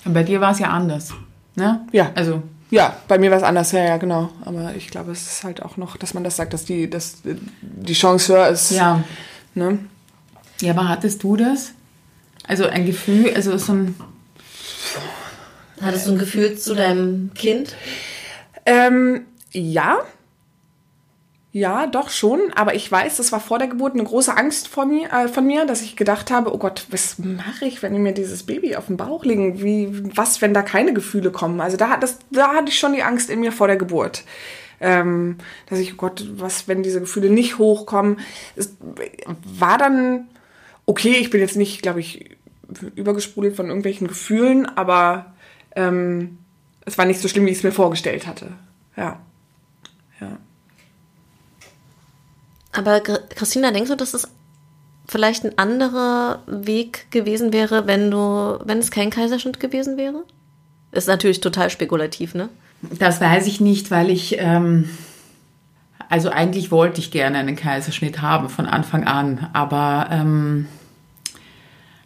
[SPEAKER 2] bei dir war es ja anders. Ne?
[SPEAKER 3] Ja. Also ja, bei mir war es anders, ja, ja, genau. Aber ich glaube, es ist halt auch noch, dass man das sagt, dass die, dass die Chance höher ist.
[SPEAKER 2] Ja. Ne? Ja, aber hattest du das? Also ein Gefühl, also so ein.
[SPEAKER 1] Hattest du ein Gefühl zu deinem Kind?
[SPEAKER 3] Ähm, ja, ja, doch schon, aber ich weiß, das war vor der Geburt eine große Angst von mir, äh, von mir, dass ich gedacht habe, oh Gott, was mache ich, wenn mir dieses Baby auf dem Bauch liegen? Wie, was, wenn da keine Gefühle kommen? Also da, das, da hatte ich schon die Angst in mir vor der Geburt. Ähm, dass ich, oh Gott, was, wenn diese Gefühle nicht hochkommen? Es war dann okay, ich bin jetzt nicht, glaube ich, übergesprudelt von irgendwelchen Gefühlen, aber ähm, es war nicht so schlimm, wie ich es mir vorgestellt hatte. Ja.
[SPEAKER 1] Aber Christina, denkst du, dass es vielleicht ein anderer Weg gewesen wäre, wenn du, wenn es kein Kaiserschnitt gewesen wäre? Ist natürlich total spekulativ, ne?
[SPEAKER 2] Das weiß ich nicht, weil ich, ähm, also eigentlich wollte ich gerne einen Kaiserschnitt haben von Anfang an, aber ähm,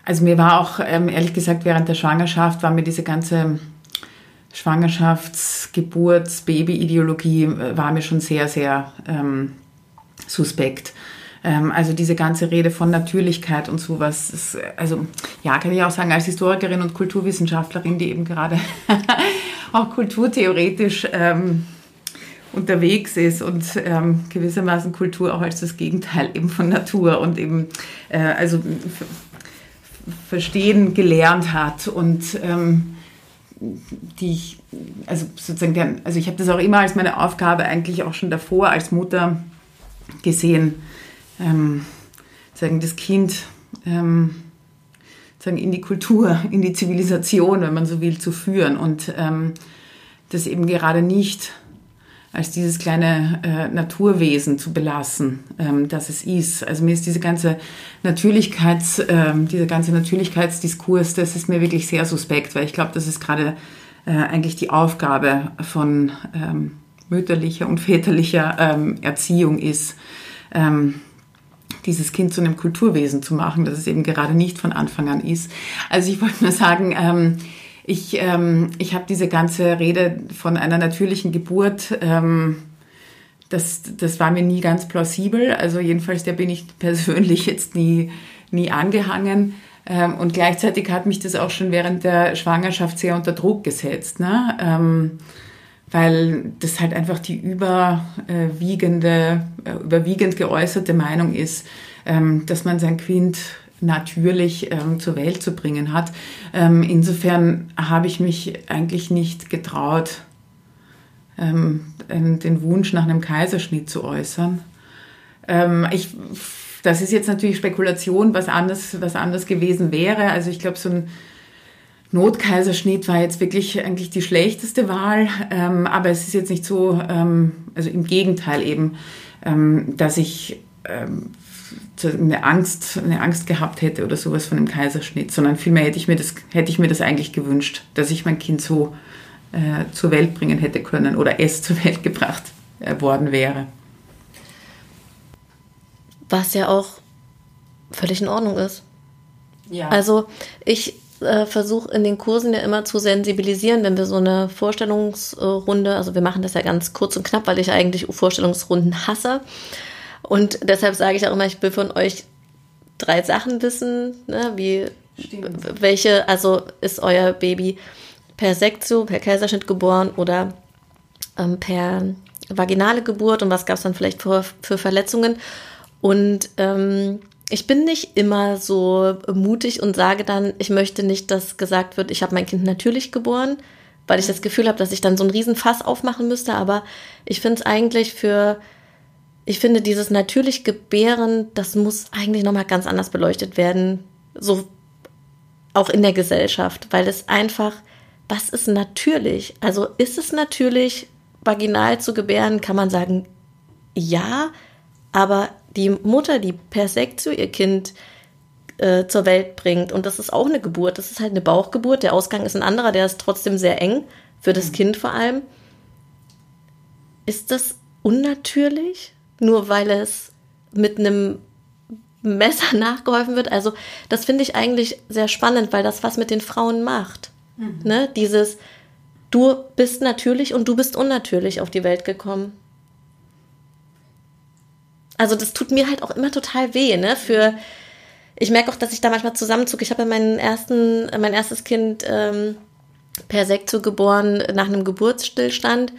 [SPEAKER 2] also mir war auch, ähm, ehrlich gesagt, während der Schwangerschaft war mir diese ganze Schwangerschafts-, Geburts-, Baby-Ideologie äh, war mir schon sehr, sehr ähm, suspekt. Ähm, also diese ganze Rede von Natürlichkeit und sowas, ist, also ja, kann ich auch sagen, als Historikerin und Kulturwissenschaftlerin, die eben gerade auch kulturtheoretisch ähm, unterwegs ist und ähm, gewissermaßen Kultur auch als das Gegenteil eben von Natur und eben äh, also verstehen gelernt hat und ähm, die ich, also sozusagen, also ich habe das auch immer als meine Aufgabe eigentlich auch schon davor als Mutter gesehen, ähm, sagen, das Kind ähm, sagen, in die Kultur, in die Zivilisation, wenn man so will, zu führen und ähm, das eben gerade nicht als dieses kleine äh, Naturwesen zu belassen, ähm, das es ist. Also mir ist diese ganze Natürlichkeits, ähm, dieser ganze Natürlichkeitsdiskurs, das ist mir wirklich sehr suspekt, weil ich glaube, das ist gerade äh, eigentlich die Aufgabe von ähm, mütterlicher und väterlicher ähm, Erziehung ist, ähm, dieses Kind zu einem Kulturwesen zu machen, das es eben gerade nicht von Anfang an ist. Also ich wollte nur sagen, ähm, ich, ähm, ich habe diese ganze Rede von einer natürlichen Geburt, ähm, das, das war mir nie ganz plausibel. Also jedenfalls, der bin ich persönlich jetzt nie, nie angehangen. Ähm, und gleichzeitig hat mich das auch schon während der Schwangerschaft sehr unter Druck gesetzt. Ne? Weil das halt einfach die überwiegende, äh, überwiegend geäußerte Meinung ist, ähm, dass man sein Kind natürlich ähm, zur Welt zu bringen hat. Ähm, insofern habe ich mich eigentlich nicht getraut, den Wunsch nach einem Kaiserschnitt zu äußern. Ich, das ist jetzt natürlich Spekulation, was anders, was anders gewesen wäre. Also ich glaube, so ein Notkaiserschnitt war jetzt wirklich eigentlich die schlechteste Wahl, ähm, aber es ist jetzt nicht so, ähm, also im Gegenteil eben, dass ich eine Angst, eine Angst gehabt hätte oder sowas von einem Kaiserschnitt, sondern vielmehr hätte ich mir das, hätte ich mir das eigentlich gewünscht, dass ich mein Kind so äh, zur Welt bringen hätte können oder es zur Welt gebracht äh, worden wäre.
[SPEAKER 1] Was ja auch völlig in Ordnung ist. Ja. Also ich versuche in den Kursen ja immer zu sensibilisieren, wenn wir so eine Vorstellungsrunde, also wir machen das ja ganz kurz und knapp, weil ich eigentlich Vorstellungsrunden hasse. Und deshalb sage ich auch immer, ich will von euch drei Sachen wissen, ne, wie Stimmt. welche, also ist euer Baby per Sektio, per Kaiserschnitt geboren oder ähm, per vaginale Geburt und was gab es dann vielleicht für, für Verletzungen. Und ähm, ich bin nicht immer so mutig und sage dann, ich möchte nicht, dass gesagt wird, ich habe mein Kind natürlich geboren, weil ich das Gefühl habe, dass ich dann so einen riesen Fass aufmachen müsste. Aber ich finde es eigentlich für ich finde, dieses natürlich Gebären, das muss eigentlich nochmal ganz anders beleuchtet werden. So auch in der Gesellschaft, weil es einfach, was ist natürlich? Also ist es natürlich, vaginal zu gebären, kann man sagen, ja, aber die Mutter, die per Sektio ihr Kind äh, zur Welt bringt, und das ist auch eine Geburt, das ist halt eine Bauchgeburt, der Ausgang ist ein anderer, der ist trotzdem sehr eng, für das mhm. Kind vor allem. Ist das unnatürlich? nur weil es mit einem Messer nachgeholfen wird. Also das finde ich eigentlich sehr spannend, weil das was mit den Frauen macht. Mhm. Ne? Dieses, du bist natürlich und du bist unnatürlich auf die Welt gekommen. Also das tut mir halt auch immer total weh, ne? Für ich merke auch, dass ich da manchmal zusammenzucke. Ich habe ja meinen ersten, mein erstes Kind ähm, per Sektion geboren nach einem Geburtsstillstand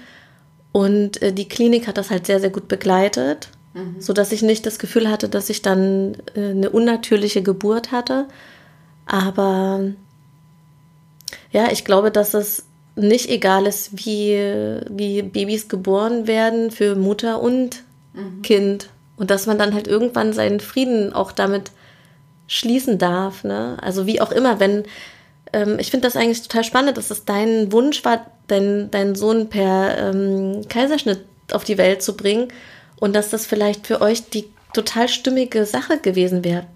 [SPEAKER 1] und äh, die Klinik hat das halt sehr, sehr gut begleitet, mhm. sodass ich nicht das Gefühl hatte, dass ich dann äh, eine unnatürliche Geburt hatte. Aber ja, ich glaube, dass es nicht egal ist, wie, wie Babys geboren werden für Mutter und mhm. Kind. Und dass man dann halt irgendwann seinen Frieden auch damit schließen darf. Ne? Also wie auch immer, wenn ähm, ich finde das eigentlich total spannend, dass es dein Wunsch war, deinen dein Sohn per ähm, Kaiserschnitt auf die Welt zu bringen und dass das vielleicht für euch die total stimmige Sache gewesen wäre.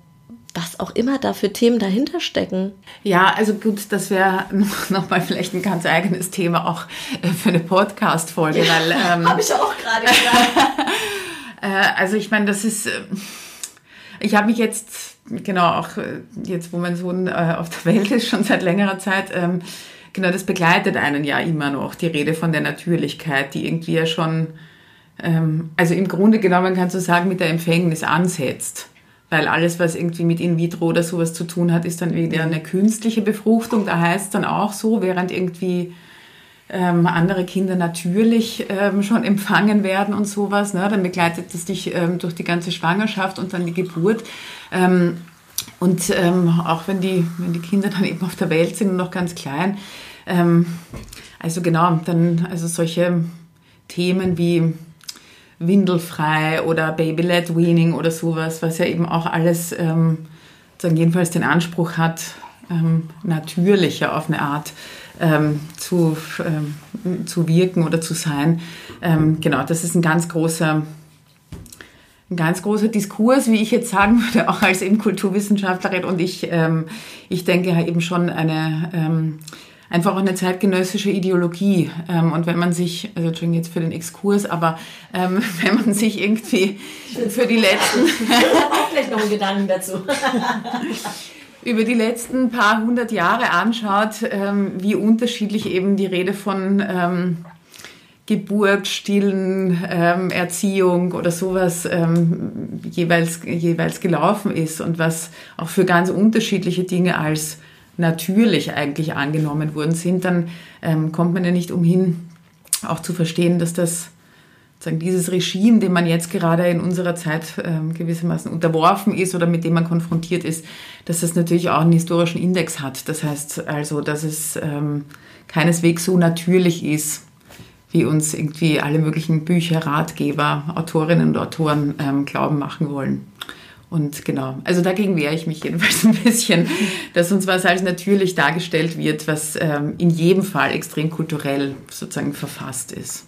[SPEAKER 1] Was auch immer da für Themen dahinter stecken.
[SPEAKER 2] Ja, also gut, das wäre nochmal vielleicht ein ganz eigenes Thema auch äh, für eine Podcast-Folge. Ja,
[SPEAKER 1] ähm, Habe ich auch gerade gesagt.
[SPEAKER 2] äh, also ich meine, das ist, äh, ich habe mich jetzt genau, auch äh, jetzt, wo mein Sohn auf der Welt ist, schon seit längerer Zeit, ähm, genau, das begleitet einen ja immer noch, die Rede von der Natürlichkeit, die irgendwie ja schon, ähm, also im Grunde genommen kannst du sagen, mit der Empfängnis ansetzt. Weil alles, was irgendwie mit In vitro oder sowas zu tun hat, ist dann wieder eine künstliche Befruchtung. Da heißt es dann auch so, während irgendwie ähm, andere Kinder natürlich ähm, schon empfangen werden und sowas. Ne? Dann begleitet es dich ähm, durch die ganze Schwangerschaft und dann die Geburt. Ähm, und ähm, auch wenn die, wenn die Kinder dann eben auf der Welt sind und noch ganz klein. Ähm, also genau, dann also solche Themen wie Windelfrei oder Baby-led Weaning oder sowas, was ja eben auch alles ähm, jedenfalls den Anspruch hat, natürlicher auf eine Art ähm, zu, ähm, zu wirken oder zu sein. Ähm, genau, das ist ein ganz großer ein ganz großer Diskurs, wie ich jetzt sagen würde, auch als eben Kulturwissenschaftlerin. Und ich, ähm, ich denke eben schon eine, ähm, einfach eine zeitgenössische Ideologie. Ähm, und wenn man sich, also Entschuldigung jetzt für den Exkurs, aber ähm, wenn man sich irgendwie für die letzten...
[SPEAKER 1] Ich habe auch gleich noch einen Gedanken dazu.
[SPEAKER 2] über die letzten paar hundert Jahre anschaut, ähm, wie unterschiedlich eben die Rede von ähm, Geburt, Stillen, ähm, Erziehung oder sowas ähm, jeweils, jeweils gelaufen ist und was auch für ganz unterschiedliche Dinge als natürlich eigentlich angenommen worden sind, dann ähm, kommt man ja nicht umhin, auch zu verstehen, dass das sagen, dieses Regime, dem man jetzt gerade in unserer Zeit ähm, gewissermaßen unterworfen ist oder mit dem man konfrontiert ist, dass das natürlich auch einen historischen Index hat. Das heißt also, dass es ähm, keineswegs so natürlich ist, wie uns irgendwie alle möglichen Bücher, Ratgeber, Autorinnen und Autoren ähm, glauben machen wollen. Und genau, also dagegen wehre ich mich jedenfalls ein bisschen, dass uns was als natürlich dargestellt wird, was ähm, in jedem Fall extrem kulturell sozusagen verfasst ist.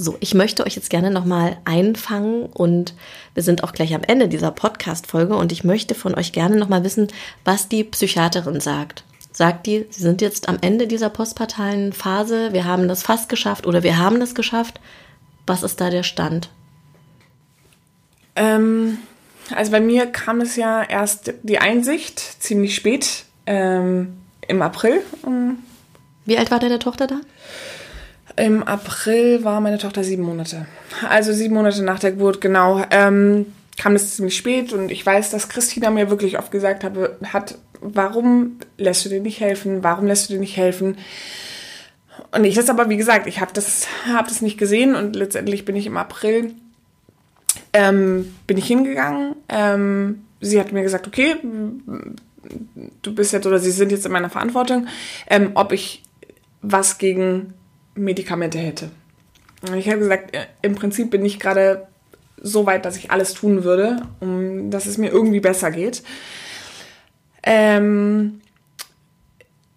[SPEAKER 1] So, ich möchte euch jetzt gerne nochmal einfangen und wir sind auch gleich am Ende dieser Podcast-Folge und ich möchte von euch gerne nochmal wissen, was die Psychiaterin sagt. Sagt die, sie sind jetzt am Ende dieser postpartalen Phase, wir haben das fast geschafft oder wir haben das geschafft. Was ist da der Stand?
[SPEAKER 3] Ähm, also bei mir kam es ja erst die Einsicht ziemlich spät ähm, im April.
[SPEAKER 1] Wie alt war deine Tochter da?
[SPEAKER 3] Im April war meine Tochter sieben Monate. Also sieben Monate nach der Geburt, genau. Ähm, kam es ziemlich spät und ich weiß, dass Christina mir wirklich oft gesagt habe, hat, warum lässt du dir nicht helfen? Warum lässt du dir nicht helfen? Und ich das aber, wie gesagt, ich habe das, hab das nicht gesehen und letztendlich bin ich im April, ähm, bin ich hingegangen. Ähm, sie hat mir gesagt, okay, du bist jetzt oder sie sind jetzt in meiner Verantwortung, ähm, ob ich was gegen Medikamente hätte. Ich habe gesagt, äh, im Prinzip bin ich gerade so weit, dass ich alles tun würde, um dass es mir irgendwie besser geht. Ähm,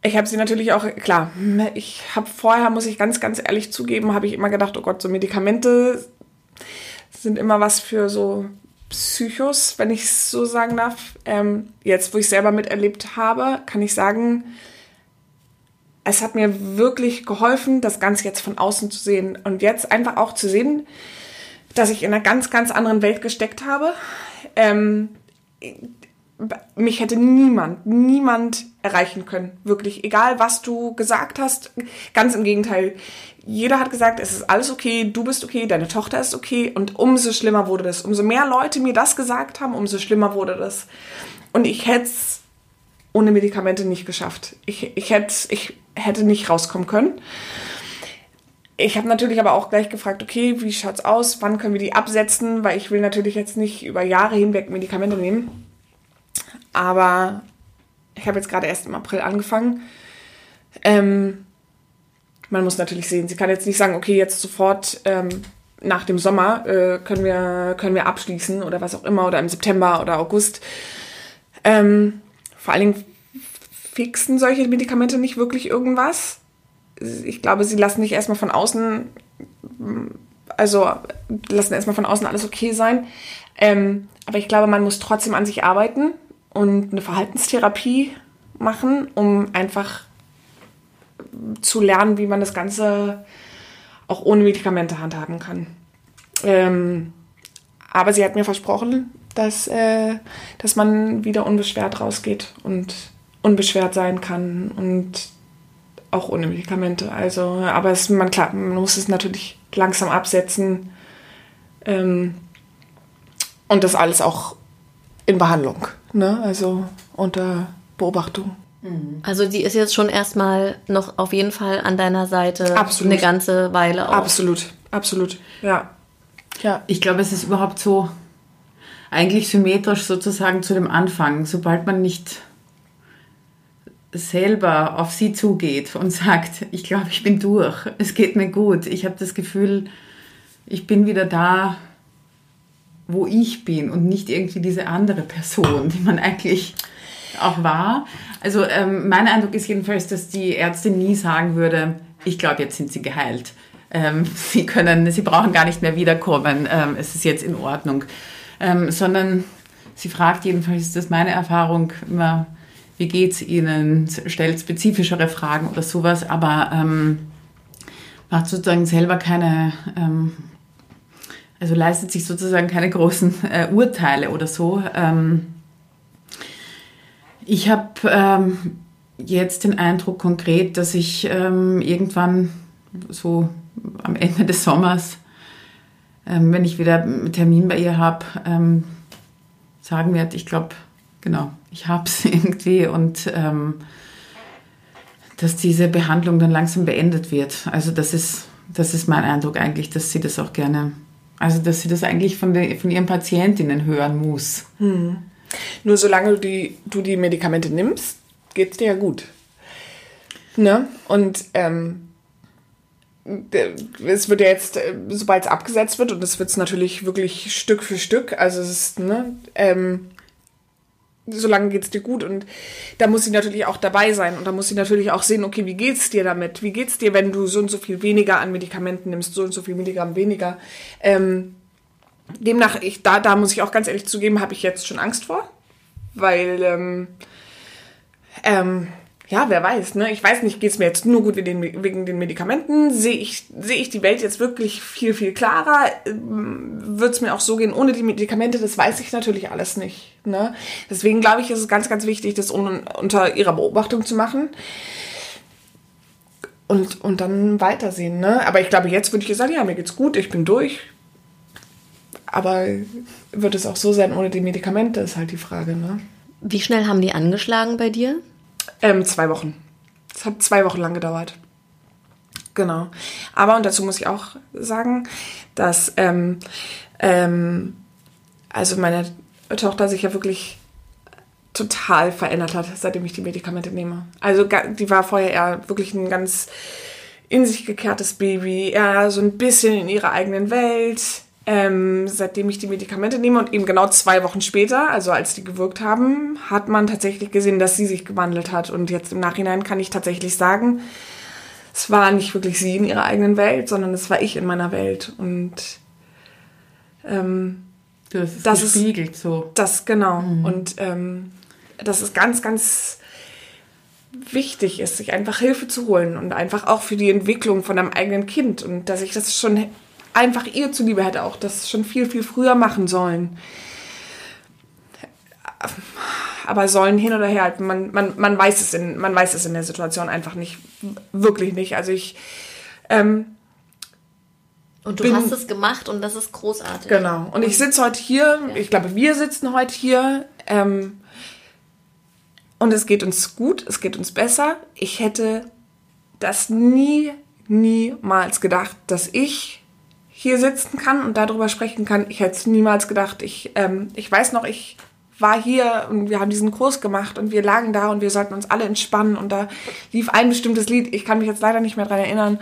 [SPEAKER 3] ich habe sie natürlich auch, klar, ich habe vorher, muss ich ganz, ganz ehrlich zugeben, habe ich immer gedacht, oh Gott, so Medikamente sind immer was für so Psychos, wenn ich es so sagen darf. Ähm, jetzt, wo ich selber miterlebt habe, kann ich sagen, es hat mir wirklich geholfen, das Ganze jetzt von außen zu sehen und jetzt einfach auch zu sehen, dass ich in einer ganz, ganz anderen Welt gesteckt habe. Ähm, mich hätte niemand, niemand erreichen können. Wirklich. Egal, was du gesagt hast. Ganz im Gegenteil. Jeder hat gesagt, es ist alles okay, du bist okay, deine Tochter ist okay. Und umso schlimmer wurde das. Umso mehr Leute mir das gesagt haben, umso schlimmer wurde das. Und ich hätte es ohne Medikamente nicht geschafft. Ich, ich, hätte, ich hätte nicht rauskommen können. Ich habe natürlich aber auch gleich gefragt, okay, wie schaut's aus? Wann können wir die absetzen? Weil ich will natürlich jetzt nicht über Jahre hinweg Medikamente nehmen. Aber ich habe jetzt gerade erst im April angefangen. Ähm, man muss natürlich sehen, sie kann jetzt nicht sagen, okay, jetzt sofort ähm, nach dem Sommer äh, können, wir, können wir abschließen oder was auch immer oder im September oder August. Ähm, vor allen Dingen fixen solche Medikamente nicht wirklich irgendwas. Ich glaube, sie lassen nicht erstmal von außen, also lassen erstmal von außen alles okay sein. Ähm, aber ich glaube, man muss trotzdem an sich arbeiten und eine Verhaltenstherapie machen, um einfach zu lernen, wie man das Ganze auch ohne Medikamente handhaben kann. Ähm, aber sie hat mir versprochen, dass, äh, dass man wieder unbeschwert rausgeht und unbeschwert sein kann und auch ohne Medikamente. Also, aber es, man, klar, man muss es natürlich langsam absetzen ähm, und das alles auch in Behandlung, ne? also unter Beobachtung.
[SPEAKER 1] Mhm. Also die ist jetzt schon erstmal noch auf jeden Fall an deiner Seite absolut. eine ganze Weile
[SPEAKER 3] auch. Absolut, absolut, ja.
[SPEAKER 2] ja. Ich glaube, es ist überhaupt so eigentlich symmetrisch sozusagen zu dem Anfang. Sobald man nicht selber auf sie zugeht und sagt, ich glaube, ich bin durch, es geht mir gut, ich habe das Gefühl, ich bin wieder da, wo ich bin und nicht irgendwie diese andere Person, die man eigentlich auch war. Also ähm, mein Eindruck ist jedenfalls, dass die Ärztin nie sagen würde, ich glaube, jetzt sind sie geheilt. Ähm, sie können, sie brauchen gar nicht mehr wiederkommen. Ähm, es ist jetzt in Ordnung ähm, sondern sie fragt jedenfalls, ist das meine Erfahrung, immer, wie geht es Ihnen, stellt spezifischere Fragen oder sowas, aber ähm, macht sozusagen selber keine, ähm, also leistet sich sozusagen keine großen äh, Urteile oder so. Ähm, Ich habe ähm, jetzt den Eindruck konkret, dass ich ähm, irgendwann so am Ende des Sommers, ähm, wenn ich wieder einen Termin bei ihr habe, sagen werde, ich glaube, genau, ich habe es irgendwie und ähm, dass diese Behandlung dann langsam beendet wird. Also das ist, das ist mein Eindruck eigentlich, dass sie das auch gerne, also dass sie das eigentlich von, den, von ihren Patientinnen hören muss.
[SPEAKER 3] Hm. Nur solange du die, du die Medikamente nimmst, geht es dir ja gut. Ne? Und ähm, es wird ja jetzt, äh, sobald es abgesetzt wird, und das wird es natürlich wirklich Stück für Stück, also es ist, ne, ähm, solange geht es dir gut und da muss sie natürlich auch dabei sein und da muss sie natürlich auch sehen, okay, wie geht's dir damit? Wie geht's dir, wenn du so und so viel weniger an Medikamenten nimmst, so und so viel Milligramm weniger? Ähm, demnach, ich, da, da muss ich auch ganz ehrlich zugeben, habe ich jetzt schon Angst vor, weil ähm, ähm, ja, wer weiß, ne? Ich weiß nicht, geht es mir jetzt nur gut wegen den, wegen den Medikamenten? Sehe ich, seh ich die Welt jetzt wirklich viel, viel klarer? Ähm, Wird es mir auch so gehen ohne die Medikamente? Das weiß ich natürlich alles nicht. Ne? Deswegen glaube ich, ist es ganz, ganz wichtig, das un unter ihrer Beobachtung zu machen. Und, und dann weitersehen, ne? Aber ich glaube, jetzt würde ich sagen, ja, mir geht's gut, ich bin durch. Aber wird es auch so sein ohne die Medikamente, ist halt die Frage, ne?
[SPEAKER 1] Wie schnell haben die angeschlagen bei dir?
[SPEAKER 3] Ähm, zwei Wochen. Es hat zwei Wochen lang gedauert. Genau. Aber, und dazu muss ich auch sagen, dass, ähm, ähm, also meine Tochter sich ja wirklich total verändert hat, seitdem ich die Medikamente nehme. Also die war vorher eher wirklich ein ganz in sich gekehrtes Baby, eher so ein bisschen in ihrer eigenen Welt, ähm, seitdem ich die Medikamente nehme und eben genau zwei Wochen später, also als die gewirkt haben, hat man tatsächlich gesehen, dass sie sich gewandelt hat. Und jetzt im Nachhinein kann ich tatsächlich sagen, es war nicht wirklich sie in ihrer eigenen Welt, sondern es war ich in meiner Welt. Und ähm,
[SPEAKER 2] das ist das gespiegelt ist, so.
[SPEAKER 3] Das, genau. Mhm. Und ähm, das ist ganz, ganz wichtig ist, sich einfach Hilfe zu holen und einfach auch für die Entwicklung von einem eigenen Kind und dass ich das schon einfach ihr zuliebe hätte auch das schon viel, viel früher machen sollen. Aber sollen hin oder her, man, man, man, weiß es in, man weiß es in der Situation einfach nicht, wirklich nicht. Also ich. Ähm,
[SPEAKER 1] und du bin, hast es gemacht und das ist großartig.
[SPEAKER 3] Genau. Und ich sitze heute hier, ja. ich glaube, wir sitzen heute hier. Ähm, und es geht uns gut, es geht uns besser. Ich hätte das nie, niemals gedacht, dass ich hier sitzen kann und darüber sprechen kann. Ich hätte es niemals gedacht. Ich, ähm, ich weiß noch, ich war hier und wir haben diesen Kurs gemacht und wir lagen da und wir sollten uns alle entspannen und da lief ein bestimmtes Lied. Ich kann mich jetzt leider nicht mehr dran erinnern.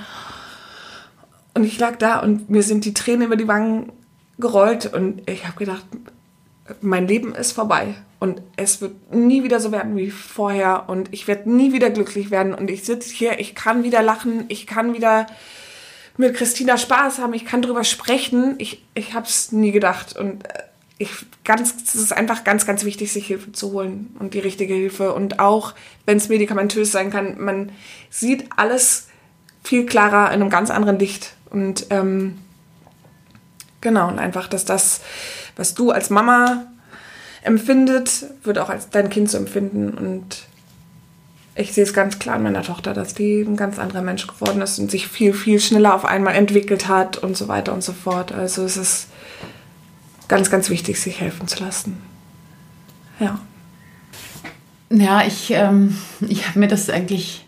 [SPEAKER 3] Und ich lag da und mir sind die Tränen über die Wangen gerollt und ich habe gedacht, mein Leben ist vorbei und es wird nie wieder so werden wie vorher und ich werde nie wieder glücklich werden und ich sitze hier, ich kann wieder lachen, ich kann wieder mit Christina Spaß haben, ich kann drüber sprechen. Ich, ich habe es nie gedacht. Und äh, ich, ganz, es ist einfach ganz, ganz wichtig, sich Hilfe zu holen und die richtige Hilfe. Und auch, wenn es medikamentös sein kann, man sieht alles viel klarer in einem ganz anderen Licht. Und ähm, genau, und einfach, dass das, was du als Mama empfindet, wird auch als dein Kind so empfinden. Und ich sehe es ganz klar an meiner Tochter, dass die ein ganz anderer Mensch geworden ist und sich viel, viel schneller auf einmal entwickelt hat und so weiter und so fort. Also es ist ganz, ganz wichtig, sich helfen zu lassen. Ja.
[SPEAKER 2] Ja, ich, ähm, ich habe mir das eigentlich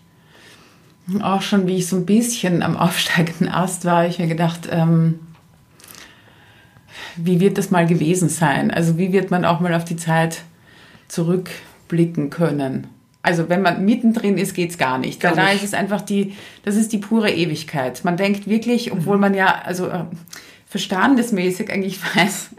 [SPEAKER 2] auch schon, wie ich so ein bisschen am aufsteigenden Ast war, ich mir gedacht, ähm, wie wird das mal gewesen sein? Also wie wird man auch mal auf die Zeit zurückblicken können? Also wenn man mittendrin ist, geht's gar nicht. Gar da ist es einfach die, das ist die pure Ewigkeit. Man denkt wirklich, obwohl mhm. man ja, also äh, verstandesmäßig eigentlich weiß,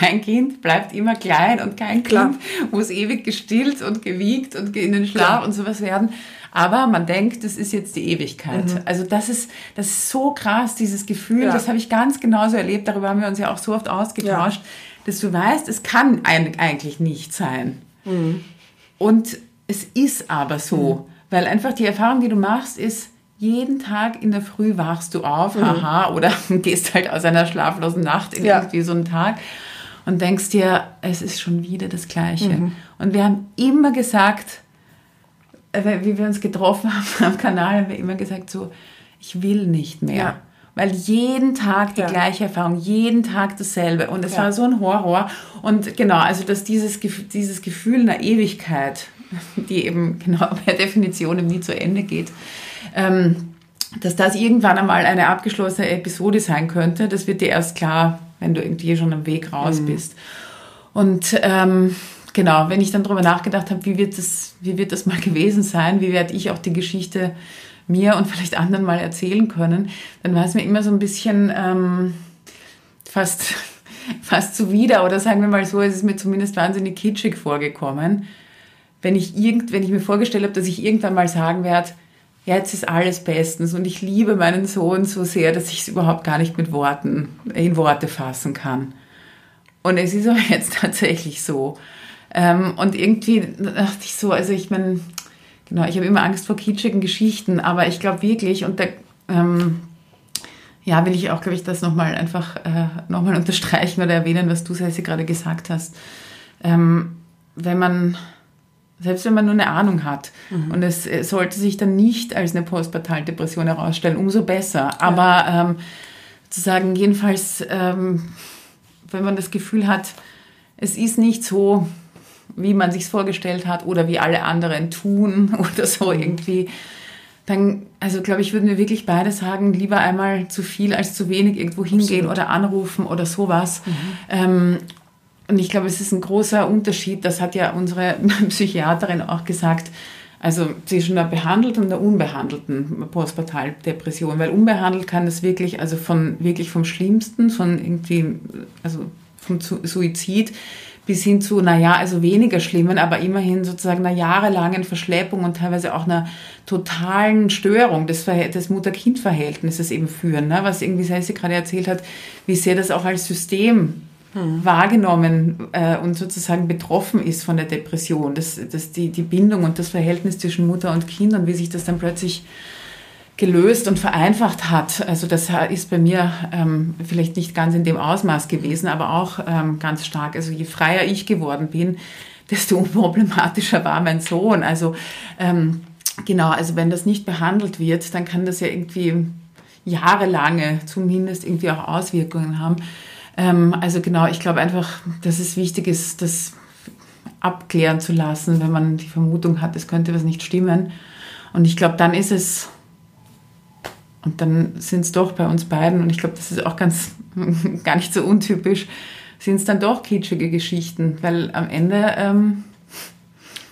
[SPEAKER 2] kein Kind bleibt immer klein und kein Klar. Kind muss ewig gestillt und gewiegt und in den Schlaf Klar. und sowas werden. Aber man denkt, das ist jetzt die Ewigkeit. Mhm. Also das ist, das ist so krass, dieses Gefühl. Ja. Das habe ich ganz genauso erlebt. Darüber haben wir uns ja auch so oft ausgetauscht, ja. dass du weißt, es kann eigentlich nicht sein. Mhm. Und es ist aber so, mhm. weil einfach die Erfahrung, die du machst, ist, jeden Tag in der Früh wachst du auf, mhm. haha, oder gehst halt aus einer schlaflosen Nacht in ja. irgendwie so einen Tag und denkst dir, es ist schon wieder das Gleiche. Mhm. Und wir haben immer gesagt, äh, wie wir uns getroffen haben am Kanal, haben wir immer gesagt, so, ich will nicht mehr. Ja. Weil jeden Tag die ja. gleiche Erfahrung, jeden Tag dasselbe. Und es ja. war so ein Horror. Und genau, also dass dieses, dieses Gefühl einer Ewigkeit, die eben genau per Definition nie zu Ende geht, ähm, dass das irgendwann einmal eine abgeschlossene Episode sein könnte, das wird dir erst klar, wenn du irgendwie schon am Weg raus mhm. bist. Und ähm, genau, wenn ich dann darüber nachgedacht habe, wie wird das, wie wird das mal gewesen sein, wie werde ich auch die Geschichte mir und vielleicht anderen mal erzählen können, dann war es mir immer so ein bisschen ähm, fast, fast zuwider oder sagen wir mal so, es ist mir zumindest wahnsinnig kitschig vorgekommen, wenn ich, irgend, wenn ich mir vorgestellt habe, dass ich irgendwann mal sagen werde, jetzt ist alles bestens und ich liebe meinen Sohn so sehr, dass ich es überhaupt gar nicht mit Worten, in Worte fassen kann. Und es ist aber jetzt tatsächlich so. Ähm, und irgendwie dachte ich so, also ich meine, genau, ich habe immer Angst vor kitschigen Geschichten, aber ich glaube wirklich, und da, ähm, ja, will ich auch, glaube ich, das nochmal einfach äh, nochmal unterstreichen oder erwähnen, was du, Sessi, gerade gesagt hast. Ähm, wenn man selbst wenn man nur eine Ahnung hat. Mhm. Und es sollte sich dann nicht als eine Postpartaldepression herausstellen, umso besser. Aber ähm, zu sagen, jedenfalls, ähm, wenn man das Gefühl hat, es ist nicht so, wie man sich vorgestellt hat oder wie alle anderen tun oder so mhm. irgendwie, dann, also glaube ich, würden wir wirklich beide sagen, lieber einmal zu viel als zu wenig irgendwo hingehen Absolut. oder anrufen oder sowas. Mhm. Ähm, und ich glaube, es ist ein großer Unterschied, das hat ja unsere Psychiaterin auch gesagt, also zwischen der behandelten und der unbehandelten Postpartaldepression, weil unbehandelt kann das wirklich, also von wirklich vom Schlimmsten, von irgendwie, also vom Suizid bis hin zu, naja, also weniger schlimmen, aber immerhin sozusagen einer jahrelangen Verschleppung und teilweise auch einer totalen Störung des, des Mutter-Kind-Verhältnisses eben führen, ne? was irgendwie Sessi gerade erzählt hat, wie sehr das auch als System wahrgenommen äh, und sozusagen betroffen ist von der Depression, dass, dass die, die Bindung und das Verhältnis zwischen Mutter und Kind und wie sich das dann plötzlich gelöst und vereinfacht hat. Also das ist bei mir ähm, vielleicht nicht ganz in dem Ausmaß gewesen, aber auch ähm, ganz stark. Also je freier ich geworden bin, desto unproblematischer war mein Sohn. Also ähm, genau, also wenn das nicht behandelt wird, dann kann das ja irgendwie jahrelange zumindest irgendwie auch Auswirkungen haben. Ähm, also genau, ich glaube einfach, dass es wichtig ist, das abklären zu lassen, wenn man die Vermutung hat, es könnte was nicht stimmen. Und ich glaube, dann ist es, und dann sind es doch bei uns beiden, und ich glaube, das ist auch ganz, gar nicht so untypisch, sind es dann doch kitschige Geschichten, weil am Ende ähm,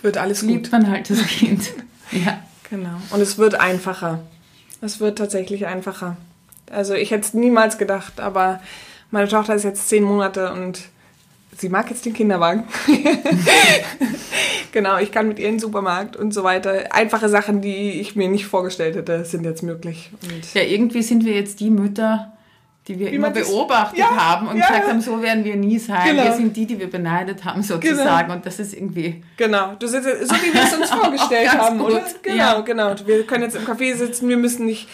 [SPEAKER 3] wird alles
[SPEAKER 2] liebt gut. man halt das Kind.
[SPEAKER 3] ja. Genau. Und es wird einfacher. Es wird tatsächlich einfacher. Also ich hätte es niemals gedacht, aber meine Tochter ist jetzt zehn Monate und sie mag jetzt den Kinderwagen. genau, ich kann mit ihr in den Supermarkt und so weiter. Einfache Sachen, die ich mir nicht vorgestellt hätte, sind jetzt möglich.
[SPEAKER 2] Und ja, irgendwie sind wir jetzt die Mütter, die wir Wie immer beobachtet ja, haben und ja, gesagt haben, so werden wir nie sein. Genau. Wir sind die, die wir beneidet haben sozusagen. Genau. Und das ist irgendwie...
[SPEAKER 3] Genau, du sitzt, so wie wir es uns vorgestellt haben, gut. oder? Genau, ja. genau. Wir können jetzt im Café sitzen, wir müssen nicht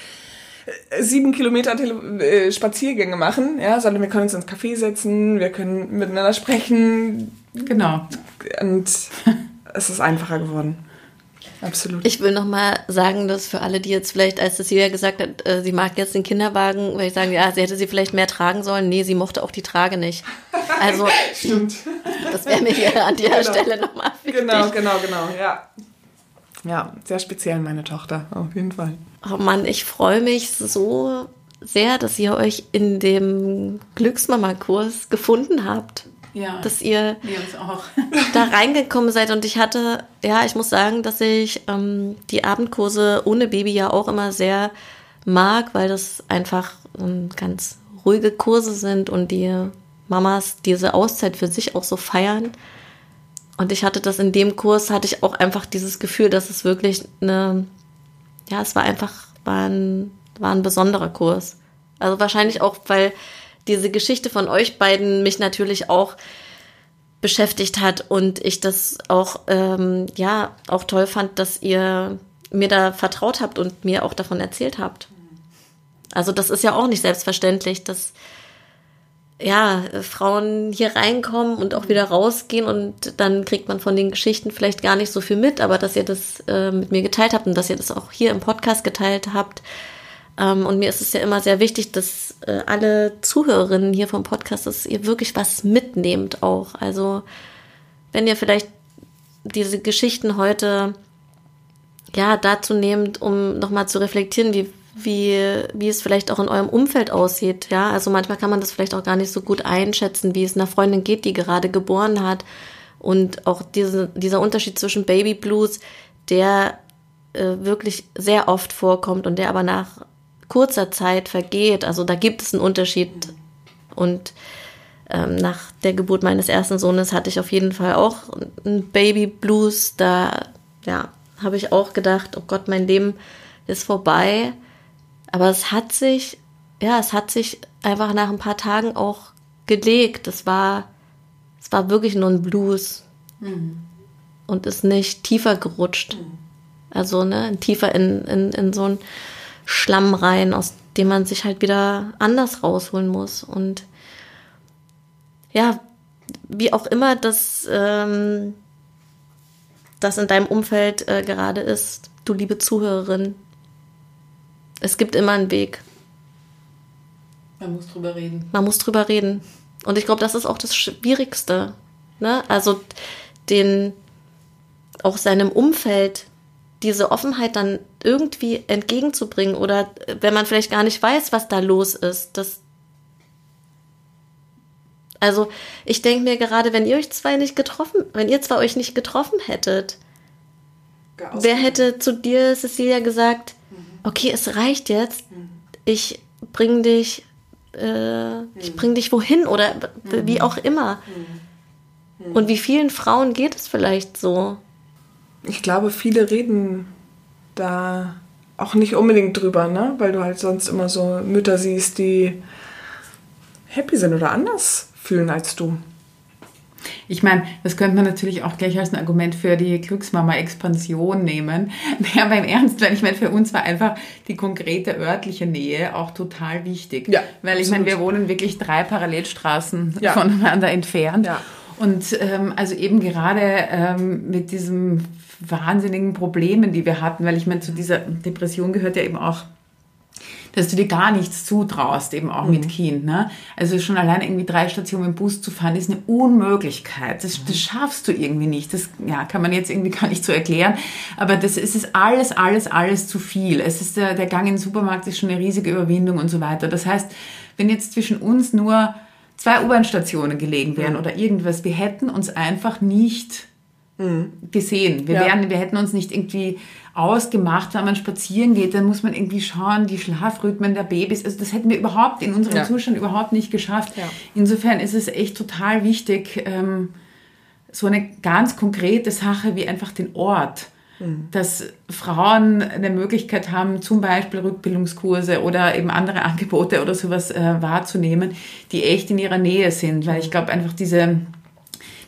[SPEAKER 3] sieben Kilometer Tele äh, Spaziergänge machen, ja, sondern wir können uns ins Café setzen, wir können miteinander sprechen.
[SPEAKER 2] Genau.
[SPEAKER 3] Und es ist einfacher geworden. Absolut.
[SPEAKER 1] Ich will nochmal sagen, dass für alle, die jetzt vielleicht, als das Julia gesagt hat, äh, sie mag jetzt den Kinderwagen, weil ich sagen, ja, sie hätte sie vielleicht mehr tragen sollen. Nee, sie mochte auch die Trage nicht. Also,
[SPEAKER 3] Stimmt.
[SPEAKER 1] Das wäre mir hier an dieser genau. Stelle nochmal
[SPEAKER 3] wichtig. Genau, genau, genau, ja. Ja, sehr speziell meine Tochter, auf jeden Fall.
[SPEAKER 1] Oh Mann, ich freue mich so sehr, dass ihr euch in dem Glücksmama-Kurs gefunden habt.
[SPEAKER 2] Ja,
[SPEAKER 1] dass ihr
[SPEAKER 2] auch.
[SPEAKER 1] da reingekommen seid. Und ich hatte, ja, ich muss sagen, dass ich ähm, die Abendkurse ohne Baby ja auch immer sehr mag, weil das einfach ähm, ganz ruhige Kurse sind und die Mamas diese Auszeit für sich auch so feiern. Und ich hatte das in dem Kurs, hatte ich auch einfach dieses Gefühl, dass es wirklich eine, ja, es war einfach, war ein, war ein besonderer Kurs. Also wahrscheinlich auch, weil diese Geschichte von euch beiden mich natürlich auch beschäftigt hat und ich das auch, ähm, ja, auch toll fand, dass ihr mir da vertraut habt und mir auch davon erzählt habt. Also das ist ja auch nicht selbstverständlich, dass ja, Frauen hier reinkommen und auch wieder rausgehen und dann kriegt man von den Geschichten vielleicht gar nicht so viel mit, aber dass ihr das äh, mit mir geteilt habt und dass ihr das auch hier im Podcast geteilt habt. Ähm, und mir ist es ja immer sehr wichtig, dass äh, alle Zuhörerinnen hier vom Podcast, dass ihr wirklich was mitnehmt auch. Also wenn ihr vielleicht diese Geschichten heute ja dazu nehmt, um nochmal zu reflektieren, wie wie, wie es vielleicht auch in eurem Umfeld aussieht. Ja, also manchmal kann man das vielleicht auch gar nicht so gut einschätzen, wie es einer Freundin geht, die gerade geboren hat. Und auch diese, dieser Unterschied zwischen Baby Blues, der äh, wirklich sehr oft vorkommt und der aber nach kurzer Zeit vergeht. Also da gibt es einen Unterschied. Und ähm, nach der Geburt meines ersten Sohnes hatte ich auf jeden Fall auch einen Baby Blues. Da, ja, habe ich auch gedacht, oh Gott, mein Leben ist vorbei. Aber es hat sich, ja, es hat sich einfach nach ein paar Tagen auch gelegt. Es war, es war wirklich nur ein Blues. Mhm. Und ist nicht tiefer gerutscht. Mhm. Also, ne, tiefer in, in, in so ein Schlamm rein, aus dem man sich halt wieder anders rausholen muss. Und ja, wie auch immer das, ähm, das in deinem Umfeld äh, gerade ist, du liebe Zuhörerin, es gibt immer einen Weg.
[SPEAKER 2] Man muss drüber reden.
[SPEAKER 1] Man muss drüber reden. Und ich glaube, das ist auch das Schwierigste. Ne? Also den auch seinem Umfeld diese Offenheit dann irgendwie entgegenzubringen oder wenn man vielleicht gar nicht weiß, was da los ist, das also ich denke mir gerade, wenn ihr euch zwei nicht getroffen, wenn ihr zwei euch nicht getroffen hättet, wer hätte zu dir, Cecilia, gesagt, okay, es reicht jetzt, ich bring dich, äh, ich bring dich wohin oder wie auch immer. Und wie vielen Frauen geht es vielleicht so?
[SPEAKER 3] Ich glaube, viele reden da auch nicht unbedingt drüber, ne? Weil du halt sonst immer so Mütter siehst, die happy sind oder anders fühlen als du.
[SPEAKER 2] Ich meine, das könnte man natürlich auch gleich als ein Argument für die Glücksmama-Expansion nehmen. Ja, beim Ernst, weil ich meine, für uns war einfach die konkrete örtliche Nähe auch total wichtig. Ja, weil ich meine, wir wohnen wirklich drei Parallelstraßen ja. voneinander entfernt. Ja. Und ähm, also eben gerade ähm, mit diesen wahnsinnigen Problemen, die wir hatten, weil ich meine, zu dieser Depression gehört ja eben auch dass du dir gar nichts zutraust, eben auch mhm. mit Kind. Ne? Also schon allein irgendwie drei Stationen im Bus zu fahren, ist eine Unmöglichkeit. Das, das schaffst du irgendwie nicht. Das ja, kann man jetzt irgendwie gar nicht so erklären. Aber das ist es alles, alles, alles zu viel. Es ist der, der Gang in den Supermarkt ist schon eine riesige Überwindung und so weiter. Das heißt, wenn jetzt zwischen uns nur zwei U-Bahn-Stationen gelegen wären mhm. oder irgendwas, wir hätten uns einfach nicht mhm. gesehen. Wir, ja. wären, wir hätten uns nicht irgendwie ausgemacht, wenn man spazieren geht, dann muss man irgendwie schauen, die Schlafrhythmen der Babys. Also das hätten wir überhaupt in unserem ja. Zustand überhaupt nicht geschafft. Ja. Insofern ist es echt total wichtig, ähm, so eine ganz konkrete Sache wie einfach den Ort mhm. dass Frauen eine Möglichkeit haben, zum Beispiel Rückbildungskurse oder eben andere Angebote oder sowas äh, wahrzunehmen, die echt in ihrer Nähe sind. Weil ich glaube einfach diese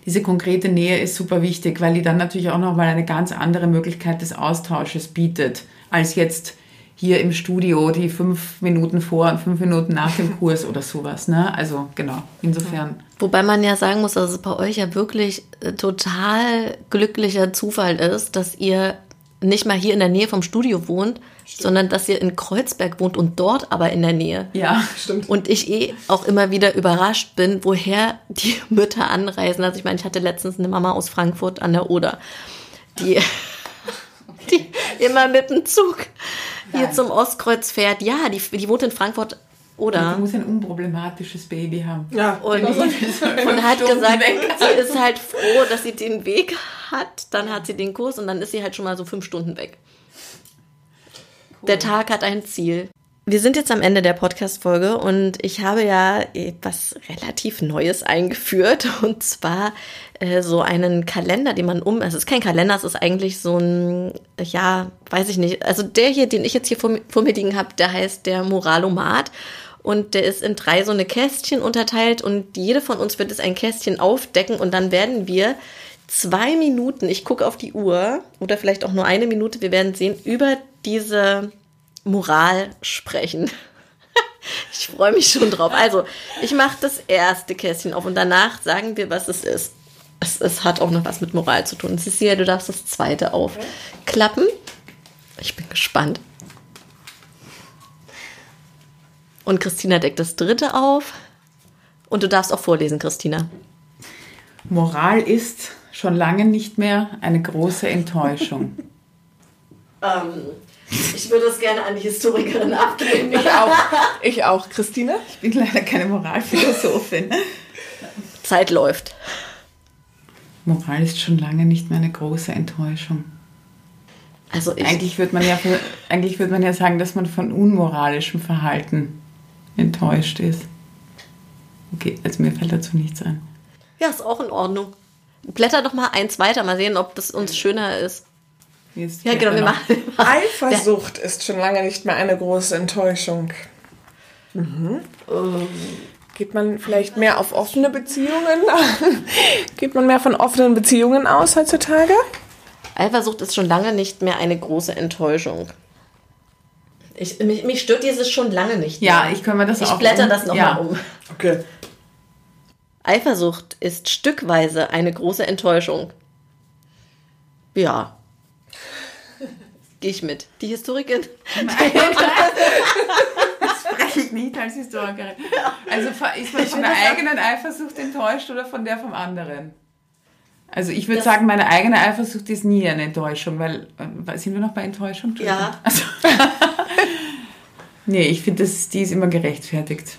[SPEAKER 2] diese konkrete Nähe ist super wichtig, weil die dann natürlich auch nochmal eine ganz andere Möglichkeit des Austausches bietet, als jetzt hier im Studio die fünf Minuten vor und fünf Minuten nach dem Kurs oder sowas. Ne? Also genau, insofern.
[SPEAKER 1] Wobei man ja sagen muss, dass es bei euch ja wirklich äh, total glücklicher Zufall ist, dass ihr nicht mal hier in der Nähe vom Studio wohnt, stimmt. sondern dass ihr in Kreuzberg wohnt und dort aber in der Nähe.
[SPEAKER 2] Ja, stimmt.
[SPEAKER 1] Und ich eh auch immer wieder überrascht bin, woher die Mütter anreisen. Also ich meine, ich hatte letztens eine Mama aus Frankfurt an der Oder, die, okay. die immer mit dem Zug hier Nein. zum Ostkreuz fährt. Ja, die, die wohnt in Frankfurt oder?
[SPEAKER 2] Du musst ein unproblematisches Baby haben.
[SPEAKER 1] Ja. Und, und hat gesagt, sie ist halt froh, dass sie den Weg hat. Dann hat sie den Kurs und dann ist sie halt schon mal so fünf Stunden weg. Cool. Der Tag hat ein Ziel. Wir sind jetzt am Ende der Podcast-Folge und ich habe ja etwas relativ Neues eingeführt und zwar äh, so einen Kalender, den man um, also es ist kein Kalender, es ist eigentlich so ein, ja, weiß ich nicht, also der hier, den ich jetzt hier vor, vor mir liegen habe, der heißt der Moralomat und der ist in drei so eine Kästchen unterteilt und jede von uns wird es ein Kästchen aufdecken und dann werden wir zwei Minuten, ich gucke auf die Uhr oder vielleicht auch nur eine Minute, wir werden sehen, über diese Moral sprechen. Ich freue mich schon drauf. Also, ich mache das erste Kästchen auf und danach sagen wir, was es ist. Es, es hat auch noch was mit Moral zu tun. Cecilia, du darfst das zweite aufklappen. Ich bin gespannt. Und Christina deckt das dritte auf. Und du darfst auch vorlesen, Christina.
[SPEAKER 2] Moral ist schon lange nicht mehr eine große Enttäuschung.
[SPEAKER 1] Ähm, ich würde es gerne an die Historikerin abgeben.
[SPEAKER 3] Ich auch. Ich auch. Christine?
[SPEAKER 2] Ich bin leider keine Moralphilosophin.
[SPEAKER 1] Zeit läuft.
[SPEAKER 2] Moral ist schon lange nicht mehr eine große Enttäuschung.
[SPEAKER 1] Also ich,
[SPEAKER 2] Eigentlich würde man, ja, eigentlich würde man ja sagen, dass man von unmoralischem Verhalten enttäuscht ist. Okay, also mir fällt dazu nichts ein.
[SPEAKER 1] ja, ist auch in Ordnung. Blätter doch mal eins weiter, mal sehen, ob das uns schöner ist.
[SPEAKER 2] Jetzt
[SPEAKER 1] Ja, genau, wir machen.
[SPEAKER 3] Eifersucht ist schon lange nicht mehr eine große Enttäuschung. Mhm. Geht man vielleicht mehr auf offene Beziehungen? Geht man mehr von offenen Beziehungen aus heutzutage?
[SPEAKER 1] Eifersucht ist schon lange nicht mehr eine große Enttäuschung. Ich, mich, mich stört dieses schon lange nicht mehr.
[SPEAKER 2] Ja, ich kann mir das
[SPEAKER 1] Ich
[SPEAKER 2] auch
[SPEAKER 1] blätter
[SPEAKER 2] um-
[SPEAKER 1] das nochmal
[SPEAKER 2] ja.
[SPEAKER 1] um.
[SPEAKER 3] Okay.
[SPEAKER 1] Eifersucht ist stückweise eine große Enttäuschung. Ja. Gehe ich mit. Die Historikerin.
[SPEAKER 2] spreche ich nicht als Historikerin. Also ist man von der eigenen Eifersucht enttäuscht oder von der vom anderen? Also ich würde
[SPEAKER 1] Das-
[SPEAKER 2] sagen, meine eigene Eifersucht ist nie eine Enttäuschung, weil äh, sind wir noch bei Enttäuschung?
[SPEAKER 1] Ja.
[SPEAKER 2] Also, nee, ich finde, das- die ist immer gerechtfertigt.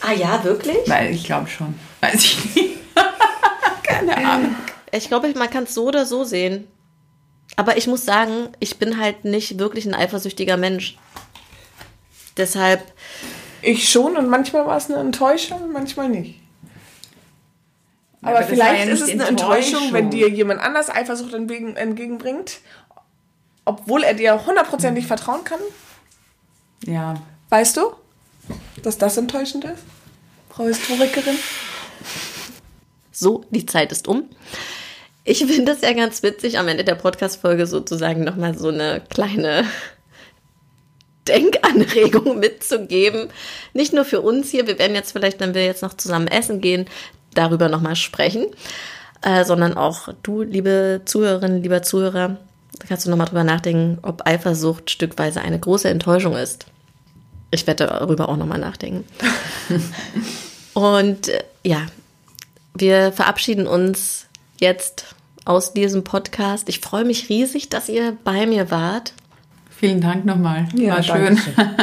[SPEAKER 1] Ah ja, wirklich?
[SPEAKER 2] Weil ich glaube schon. Weiß ich nicht. Keine Ahnung.
[SPEAKER 1] Ich glaube, man kann es so oder so sehen. Aber ich muss sagen, ich bin halt nicht wirklich ein eifersüchtiger Mensch. Deshalb,
[SPEAKER 3] Ich schon und manchmal war es eine Enttäuschung manchmal nicht. Aber,
[SPEAKER 2] aber
[SPEAKER 3] vielleicht
[SPEAKER 2] ja
[SPEAKER 3] ist es eine Enttäuschung,
[SPEAKER 2] Enttäuschung.
[SPEAKER 3] wenn dir jemand anders Eifersucht entgegen, entgegenbringt, obwohl er dir hundertprozentig vertrauen kann.
[SPEAKER 2] Ja.
[SPEAKER 3] Weißt du, dass das enttäuschend ist? Frau Historikerin?
[SPEAKER 1] so, die Zeit ist um. Ich finde es ja ganz witzig, am Ende der Podcast-Folge sozusagen nochmal so eine kleine Denkanregung mitzugeben. Nicht nur für uns hier, wir werden jetzt vielleicht, wenn wir jetzt noch zusammen essen gehen, darüber nochmal sprechen, äh, sondern auch du, liebe Zuhörerinnen, lieber Zuhörer, da kannst du nochmal drüber nachdenken, ob Eifersucht stückweise eine große Enttäuschung ist. Ich werde darüber auch nochmal nachdenken. Und äh, ja, wir verabschieden uns jetzt aus diesem Podcast. Ich freue mich riesig, dass ihr bei mir wart,
[SPEAKER 2] Vielen Dank nochmal.
[SPEAKER 3] Ja,
[SPEAKER 2] War schön.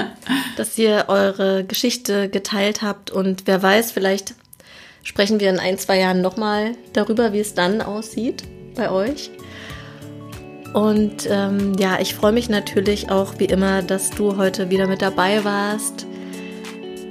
[SPEAKER 1] dass ihr eure Geschichte geteilt habt und wer weiß, vielleicht sprechen wir in ein, zwei Jahren nochmal darüber, wie es dann aussieht bei euch. Und ähm, ja, ich freue mich natürlich auch wie immer, dass du heute wieder mit dabei warst,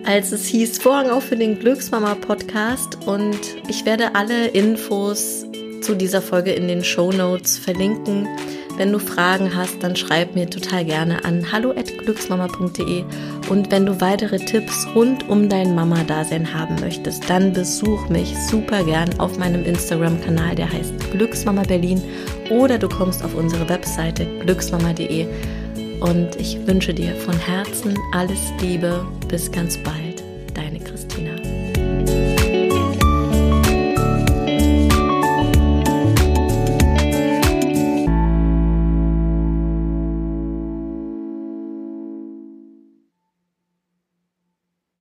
[SPEAKER 1] als es hieß Vorhang auf für den Glücksmama Podcast. Und ich werde alle Infos zu dieser Folge in den Show Notes verlinken. Wenn du Fragen hast, dann schreib mir total gerne an hallo@glücksmama.de und wenn du weitere Tipps rund um dein Mama-Dasein haben möchtest, dann besuch mich super gern auf meinem Instagram-Kanal, der heißt Glücksmama Berlin oder du kommst auf unsere Webseite glücksmama.de und ich wünsche dir von Herzen alles Liebe. Bis ganz bald, deine Christine.